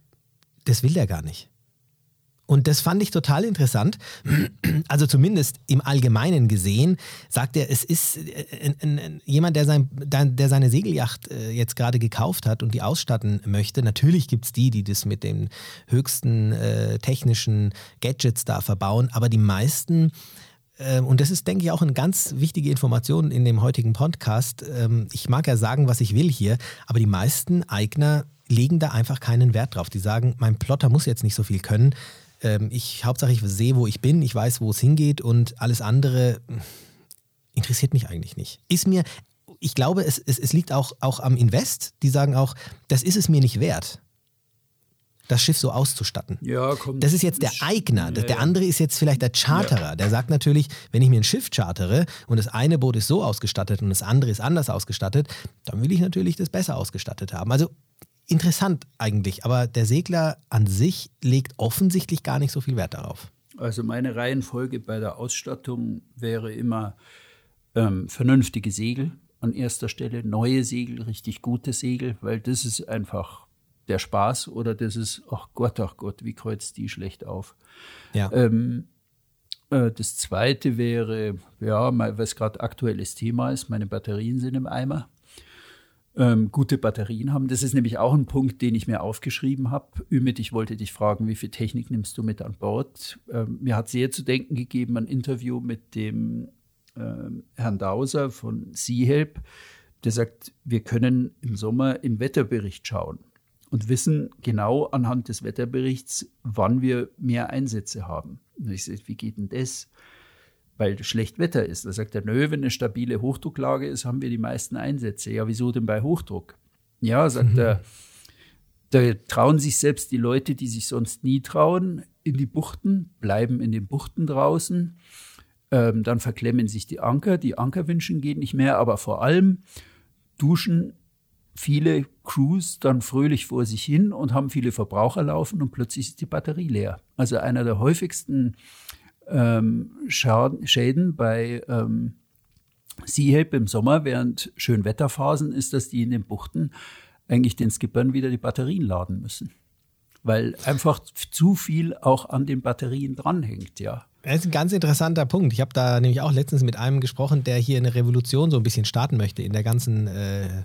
das will der gar nicht. Und das fand ich total interessant. Also zumindest im Allgemeinen gesehen, sagt er, es ist äh, jemand, der, sein, der seine Segelyacht äh, jetzt gerade gekauft hat und die ausstatten möchte. Natürlich gibt es die, die das mit den höchsten äh, technischen Gadgets da verbauen, aber die meisten und das ist, denke ich, auch eine ganz wichtige Information in dem heutigen Podcast. Ähm, ich mag ja sagen, was ich will hier, aber die meisten Eigner legen da einfach keinen Wert drauf. Die sagen, mein Plotter muss jetzt nicht so viel können. Ähm, ich Hauptsache ich sehe, wo ich bin, ich weiß, wo es hingeht und alles andere interessiert mich eigentlich nicht. Ist mir, ich glaube, es, es, es liegt auch, auch am Invest. Die sagen auch, das ist es mir nicht wert das Schiff so auszustatten. Ja, kommt. Das ist jetzt der Eigner. Ja, der andere ist jetzt vielleicht der Charterer. Der sagt natürlich, wenn ich mir ein Schiff chartere und das eine Boot ist so ausgestattet und das andere ist anders ausgestattet, dann will ich natürlich das besser ausgestattet haben. Also interessant eigentlich, aber der Segler an sich legt offensichtlich gar nicht so viel Wert darauf. Also meine Reihenfolge bei der Ausstattung wäre immer ähm, vernünftige Segel an erster Stelle, neue Segel, richtig gute Segel, weil das ist einfach der Spaß oder das ist, ach Gott, ach Gott, wie kreuzt die schlecht auf. Ja. Ähm, äh, das zweite wäre, ja, was gerade aktuelles Thema ist, meine Batterien sind im Eimer. Ähm, gute Batterien haben. Das ist nämlich auch ein Punkt, den ich mir aufgeschrieben habe. Ümit, ich wollte dich fragen, wie viel Technik nimmst du mit an Bord? Ähm, mir hat sehr zu denken gegeben ein Interview mit dem ähm, Herrn Dauser von Seahelp, der sagt, wir können im Sommer im Wetterbericht schauen und wissen genau anhand des Wetterberichts, wann wir mehr Einsätze haben. Und ich sage, wie geht denn das? Weil schlecht Wetter ist. Da sagt er, nö, wenn eine stabile Hochdrucklage ist, haben wir die meisten Einsätze. Ja, wieso denn bei Hochdruck? Ja, sagt mhm. *laughs* er, da trauen sich selbst die Leute, die sich sonst nie trauen, in die Buchten, bleiben in den Buchten draußen. Ähm, dann verklemmen sich die Anker, die Ankerwünschen gehen nicht mehr, aber vor allem duschen viele Crews dann fröhlich vor sich hin und haben viele Verbraucher laufen und plötzlich ist die Batterie leer. Also einer der häufigsten ähm, Schäden bei ähm, Seahelp im Sommer während Schönwetterphasen ist, dass die in den Buchten eigentlich den Skippern wieder die Batterien laden müssen. Weil einfach zu viel auch an den Batterien dranhängt, ja. Das ist ein ganz interessanter Punkt. Ich habe da nämlich auch letztens mit einem gesprochen, der hier eine Revolution so ein bisschen starten möchte in der ganzen äh,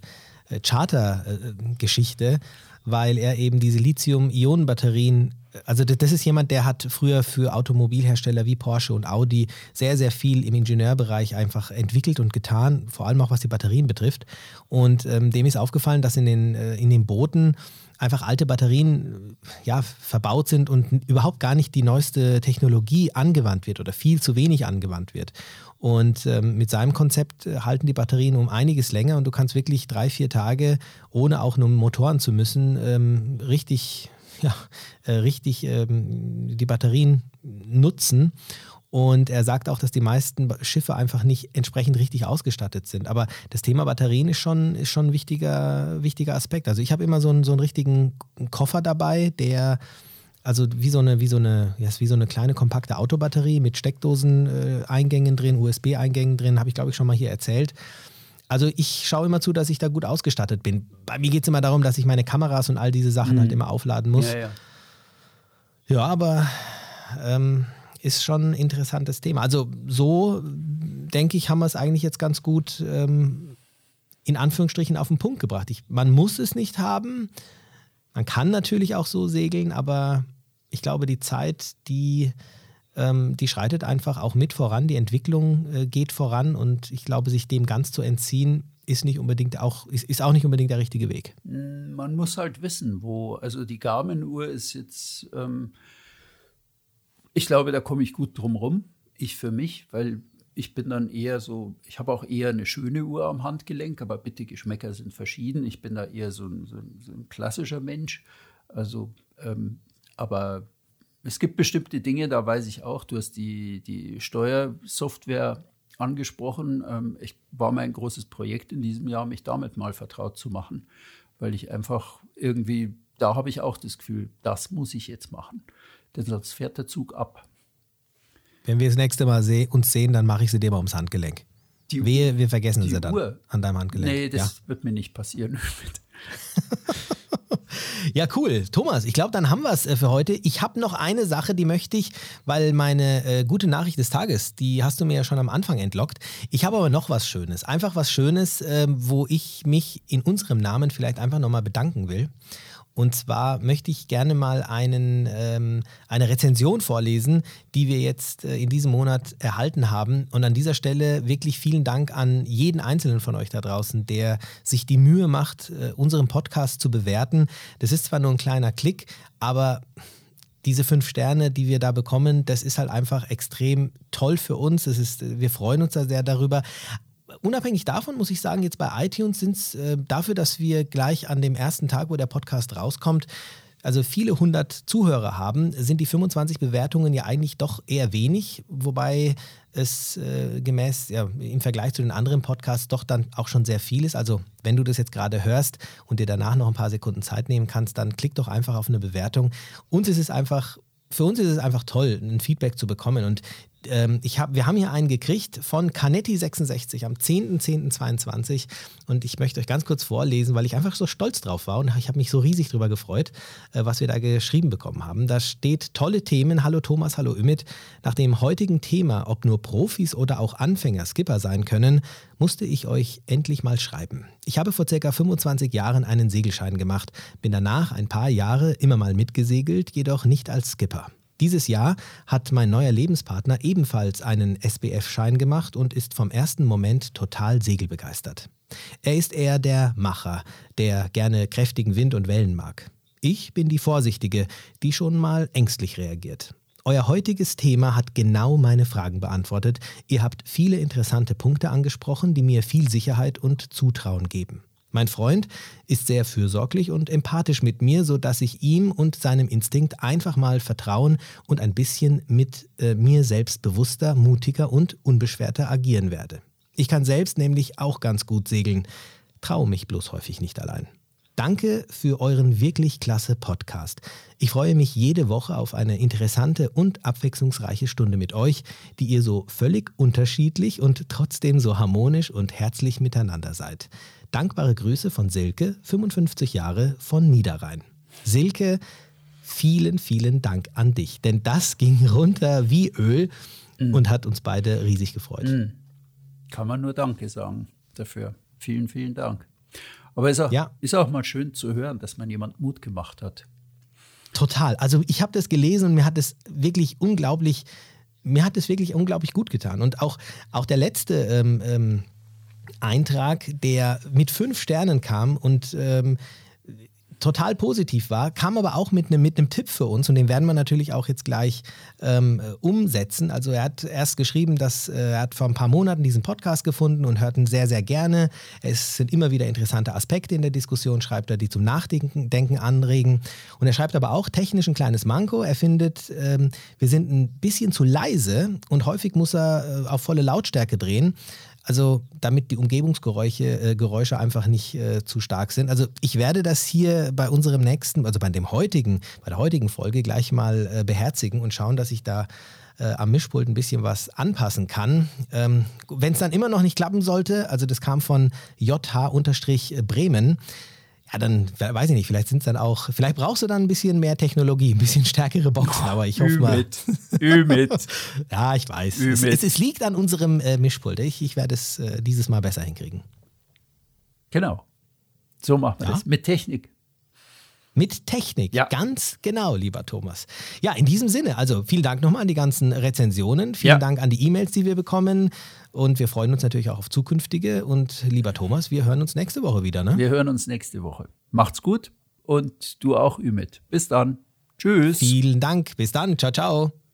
Charter-Geschichte, weil er eben diese Lithium-Ionen-Batterien, also das ist jemand, der hat früher für Automobilhersteller wie Porsche und Audi sehr, sehr viel im Ingenieurbereich einfach entwickelt und getan, vor allem auch was die Batterien betrifft. Und ähm, dem ist aufgefallen, dass in den, äh, in den Booten einfach alte Batterien ja, verbaut sind und überhaupt gar nicht die neueste Technologie angewandt wird oder viel zu wenig angewandt wird. Und ähm, mit seinem Konzept äh, halten die Batterien um einiges länger und du kannst wirklich drei, vier Tage, ohne auch nur Motoren zu müssen, ähm, richtig, *laughs* ja, äh, richtig ähm, die Batterien nutzen. Und er sagt auch, dass die meisten Schiffe einfach nicht entsprechend richtig ausgestattet sind. Aber das Thema Batterien ist schon, ist schon ein wichtiger, wichtiger Aspekt. Also ich habe immer so einen, so einen richtigen Koffer dabei, der also wie so eine, wie so eine, ja, wie so eine kleine kompakte Autobatterie mit Steckdosen-Eingängen äh, drin, USB-Eingängen drin, habe ich glaube ich schon mal hier erzählt. Also ich schaue immer zu, dass ich da gut ausgestattet bin. Bei mir geht es immer darum, dass ich meine Kameras und all diese Sachen mhm. halt immer aufladen muss. Ja, ja. ja aber ähm, ist schon ein interessantes Thema. Also so denke ich, haben wir es eigentlich jetzt ganz gut ähm, in Anführungsstrichen auf den Punkt gebracht. Ich, man muss es nicht haben. Man kann natürlich auch so segeln, aber ich glaube, die Zeit, die, ähm, die schreitet einfach auch mit voran. Die Entwicklung äh, geht voran und ich glaube, sich dem ganz zu entziehen, ist nicht unbedingt auch, ist, ist auch nicht unbedingt der richtige Weg. Man muss halt wissen, wo, also die Garmin-Uhr ist jetzt ähm, ich glaube, da komme ich gut drum rum. Ich für mich, weil ich bin dann eher so, ich habe auch eher eine schöne Uhr am Handgelenk, aber bitte Geschmäcker sind verschieden. Ich bin da eher so ein, so ein, so ein klassischer Mensch. Also, ähm, aber es gibt bestimmte Dinge, da weiß ich auch, du hast die, die Steuersoftware angesprochen. Ähm, ich war mein großes Projekt in diesem Jahr, mich damit mal vertraut zu machen, weil ich einfach irgendwie, da habe ich auch das Gefühl, das muss ich jetzt machen denn sonst fährt der Zug ab. Wenn wir das nächste Mal seh uns sehen, dann mache ich sie dir mal ums Handgelenk. Die Wehe, wir vergessen sie dann Uhr. an deinem Handgelenk. Nee, das ja. wird mir nicht passieren. *laughs* ja, cool. Thomas, ich glaube, dann haben wir es äh, für heute. Ich habe noch eine Sache, die möchte ich, weil meine äh, gute Nachricht des Tages, die hast du mir ja schon am Anfang entlockt. Ich habe aber noch was Schönes. Einfach was Schönes, äh, wo ich mich in unserem Namen vielleicht einfach nochmal bedanken will. Und zwar möchte ich gerne mal einen, ähm, eine Rezension vorlesen, die wir jetzt äh, in diesem Monat erhalten haben. Und an dieser Stelle wirklich vielen Dank an jeden Einzelnen von euch da draußen, der sich die Mühe macht, äh, unseren Podcast zu bewerten. Das ist zwar nur ein kleiner Klick, aber diese fünf Sterne, die wir da bekommen, das ist halt einfach extrem toll für uns. Es ist, wir freuen uns da sehr darüber unabhängig davon muss ich sagen, jetzt bei iTunes sind es äh, dafür, dass wir gleich an dem ersten Tag, wo der Podcast rauskommt, also viele hundert Zuhörer haben, sind die 25 Bewertungen ja eigentlich doch eher wenig, wobei es äh, gemäß ja, im Vergleich zu den anderen Podcasts doch dann auch schon sehr viel ist. Also wenn du das jetzt gerade hörst und dir danach noch ein paar Sekunden Zeit nehmen kannst, dann klick doch einfach auf eine Bewertung. Uns ist es einfach für uns ist es einfach toll, ein Feedback zu bekommen. Und ähm, ich hab, wir haben hier einen gekriegt von Canetti66 am 10.10.22 und ich möchte euch ganz kurz vorlesen, weil ich einfach so stolz drauf war und ich habe mich so riesig darüber gefreut, äh, was wir da geschrieben bekommen haben. Da steht tolle Themen, hallo Thomas, hallo Ümit. Nach dem heutigen Thema, ob nur Profis oder auch Anfänger Skipper sein können, musste ich euch endlich mal schreiben. Ich habe vor circa 25 Jahren einen Segelschein gemacht, bin danach ein paar Jahre immer mal mitgesegelt, jedoch nicht als Skipper. Dieses Jahr hat mein neuer Lebenspartner ebenfalls einen SBF-Schein gemacht und ist vom ersten Moment total segelbegeistert. Er ist eher der Macher, der gerne kräftigen Wind und Wellen mag. Ich bin die Vorsichtige, die schon mal ängstlich reagiert. Euer heutiges Thema hat genau meine Fragen beantwortet. Ihr habt viele interessante Punkte angesprochen, die mir viel Sicherheit und Zutrauen geben. Mein Freund ist sehr fürsorglich und empathisch mit mir, sodass ich ihm und seinem Instinkt einfach mal vertrauen und ein bisschen mit äh, mir selbst bewusster, mutiger und unbeschwerter agieren werde. Ich kann selbst nämlich auch ganz gut segeln, traue mich bloß häufig nicht allein. Danke für euren wirklich klasse Podcast. Ich freue mich jede Woche auf eine interessante und abwechslungsreiche Stunde mit euch, die ihr so völlig unterschiedlich und trotzdem so harmonisch und herzlich miteinander seid. Dankbare Grüße von Silke, 55 Jahre von Niederrhein. Silke, vielen, vielen Dank an dich, denn das ging runter wie Öl mhm. und hat uns beide riesig gefreut. Mhm. Kann man nur Danke sagen dafür. Vielen, vielen Dank. Aber es ist auch, ja. ist auch mal schön zu hören, dass man jemand Mut gemacht hat. Total. Also ich habe das gelesen und mir hat es wirklich unglaublich, mir hat es wirklich unglaublich gut getan. Und auch, auch der letzte ähm, ähm, Eintrag, der mit fünf Sternen kam und ähm, total positiv war, kam aber auch mit einem mit Tipp für uns und den werden wir natürlich auch jetzt gleich ähm, umsetzen. Also er hat erst geschrieben, dass äh, er hat vor ein paar Monaten diesen Podcast gefunden und hört ihn sehr, sehr gerne. Es sind immer wieder interessante Aspekte in der Diskussion, schreibt er, die zum Nachdenken Denken anregen. Und er schreibt aber auch technisch ein kleines Manko. Er findet, ähm, wir sind ein bisschen zu leise und häufig muss er äh, auf volle Lautstärke drehen. Also damit die Umgebungsgeräusche äh, Geräusche einfach nicht äh, zu stark sind. Also ich werde das hier bei unserem nächsten, also bei dem heutigen, bei der heutigen Folge gleich mal äh, beherzigen und schauen, dass ich da äh, am Mischpult ein bisschen was anpassen kann. Ähm, Wenn es dann immer noch nicht klappen sollte, also das kam von JH-Bremen, ja, dann weiß ich nicht, vielleicht sind es dann auch, vielleicht brauchst du dann ein bisschen mehr Technologie, ein bisschen stärkere Boxen, aber ich hoffe mal. Ü mit. *laughs* ja, ich weiß. Es, es, es, liegt an unserem äh, Mischpult. Ich, ich werde es äh, dieses Mal besser hinkriegen. Genau. So machen wir ja? das. Mit Technik. Mit Technik, ja. ganz genau, lieber Thomas. Ja, in diesem Sinne, also vielen Dank nochmal an die ganzen Rezensionen, vielen ja. Dank an die E-Mails, die wir bekommen und wir freuen uns natürlich auch auf zukünftige. Und lieber Thomas, wir hören uns nächste Woche wieder. Ne? Wir hören uns nächste Woche. Macht's gut und du auch, Ümit. Bis dann. Tschüss. Vielen Dank. Bis dann. Ciao, ciao.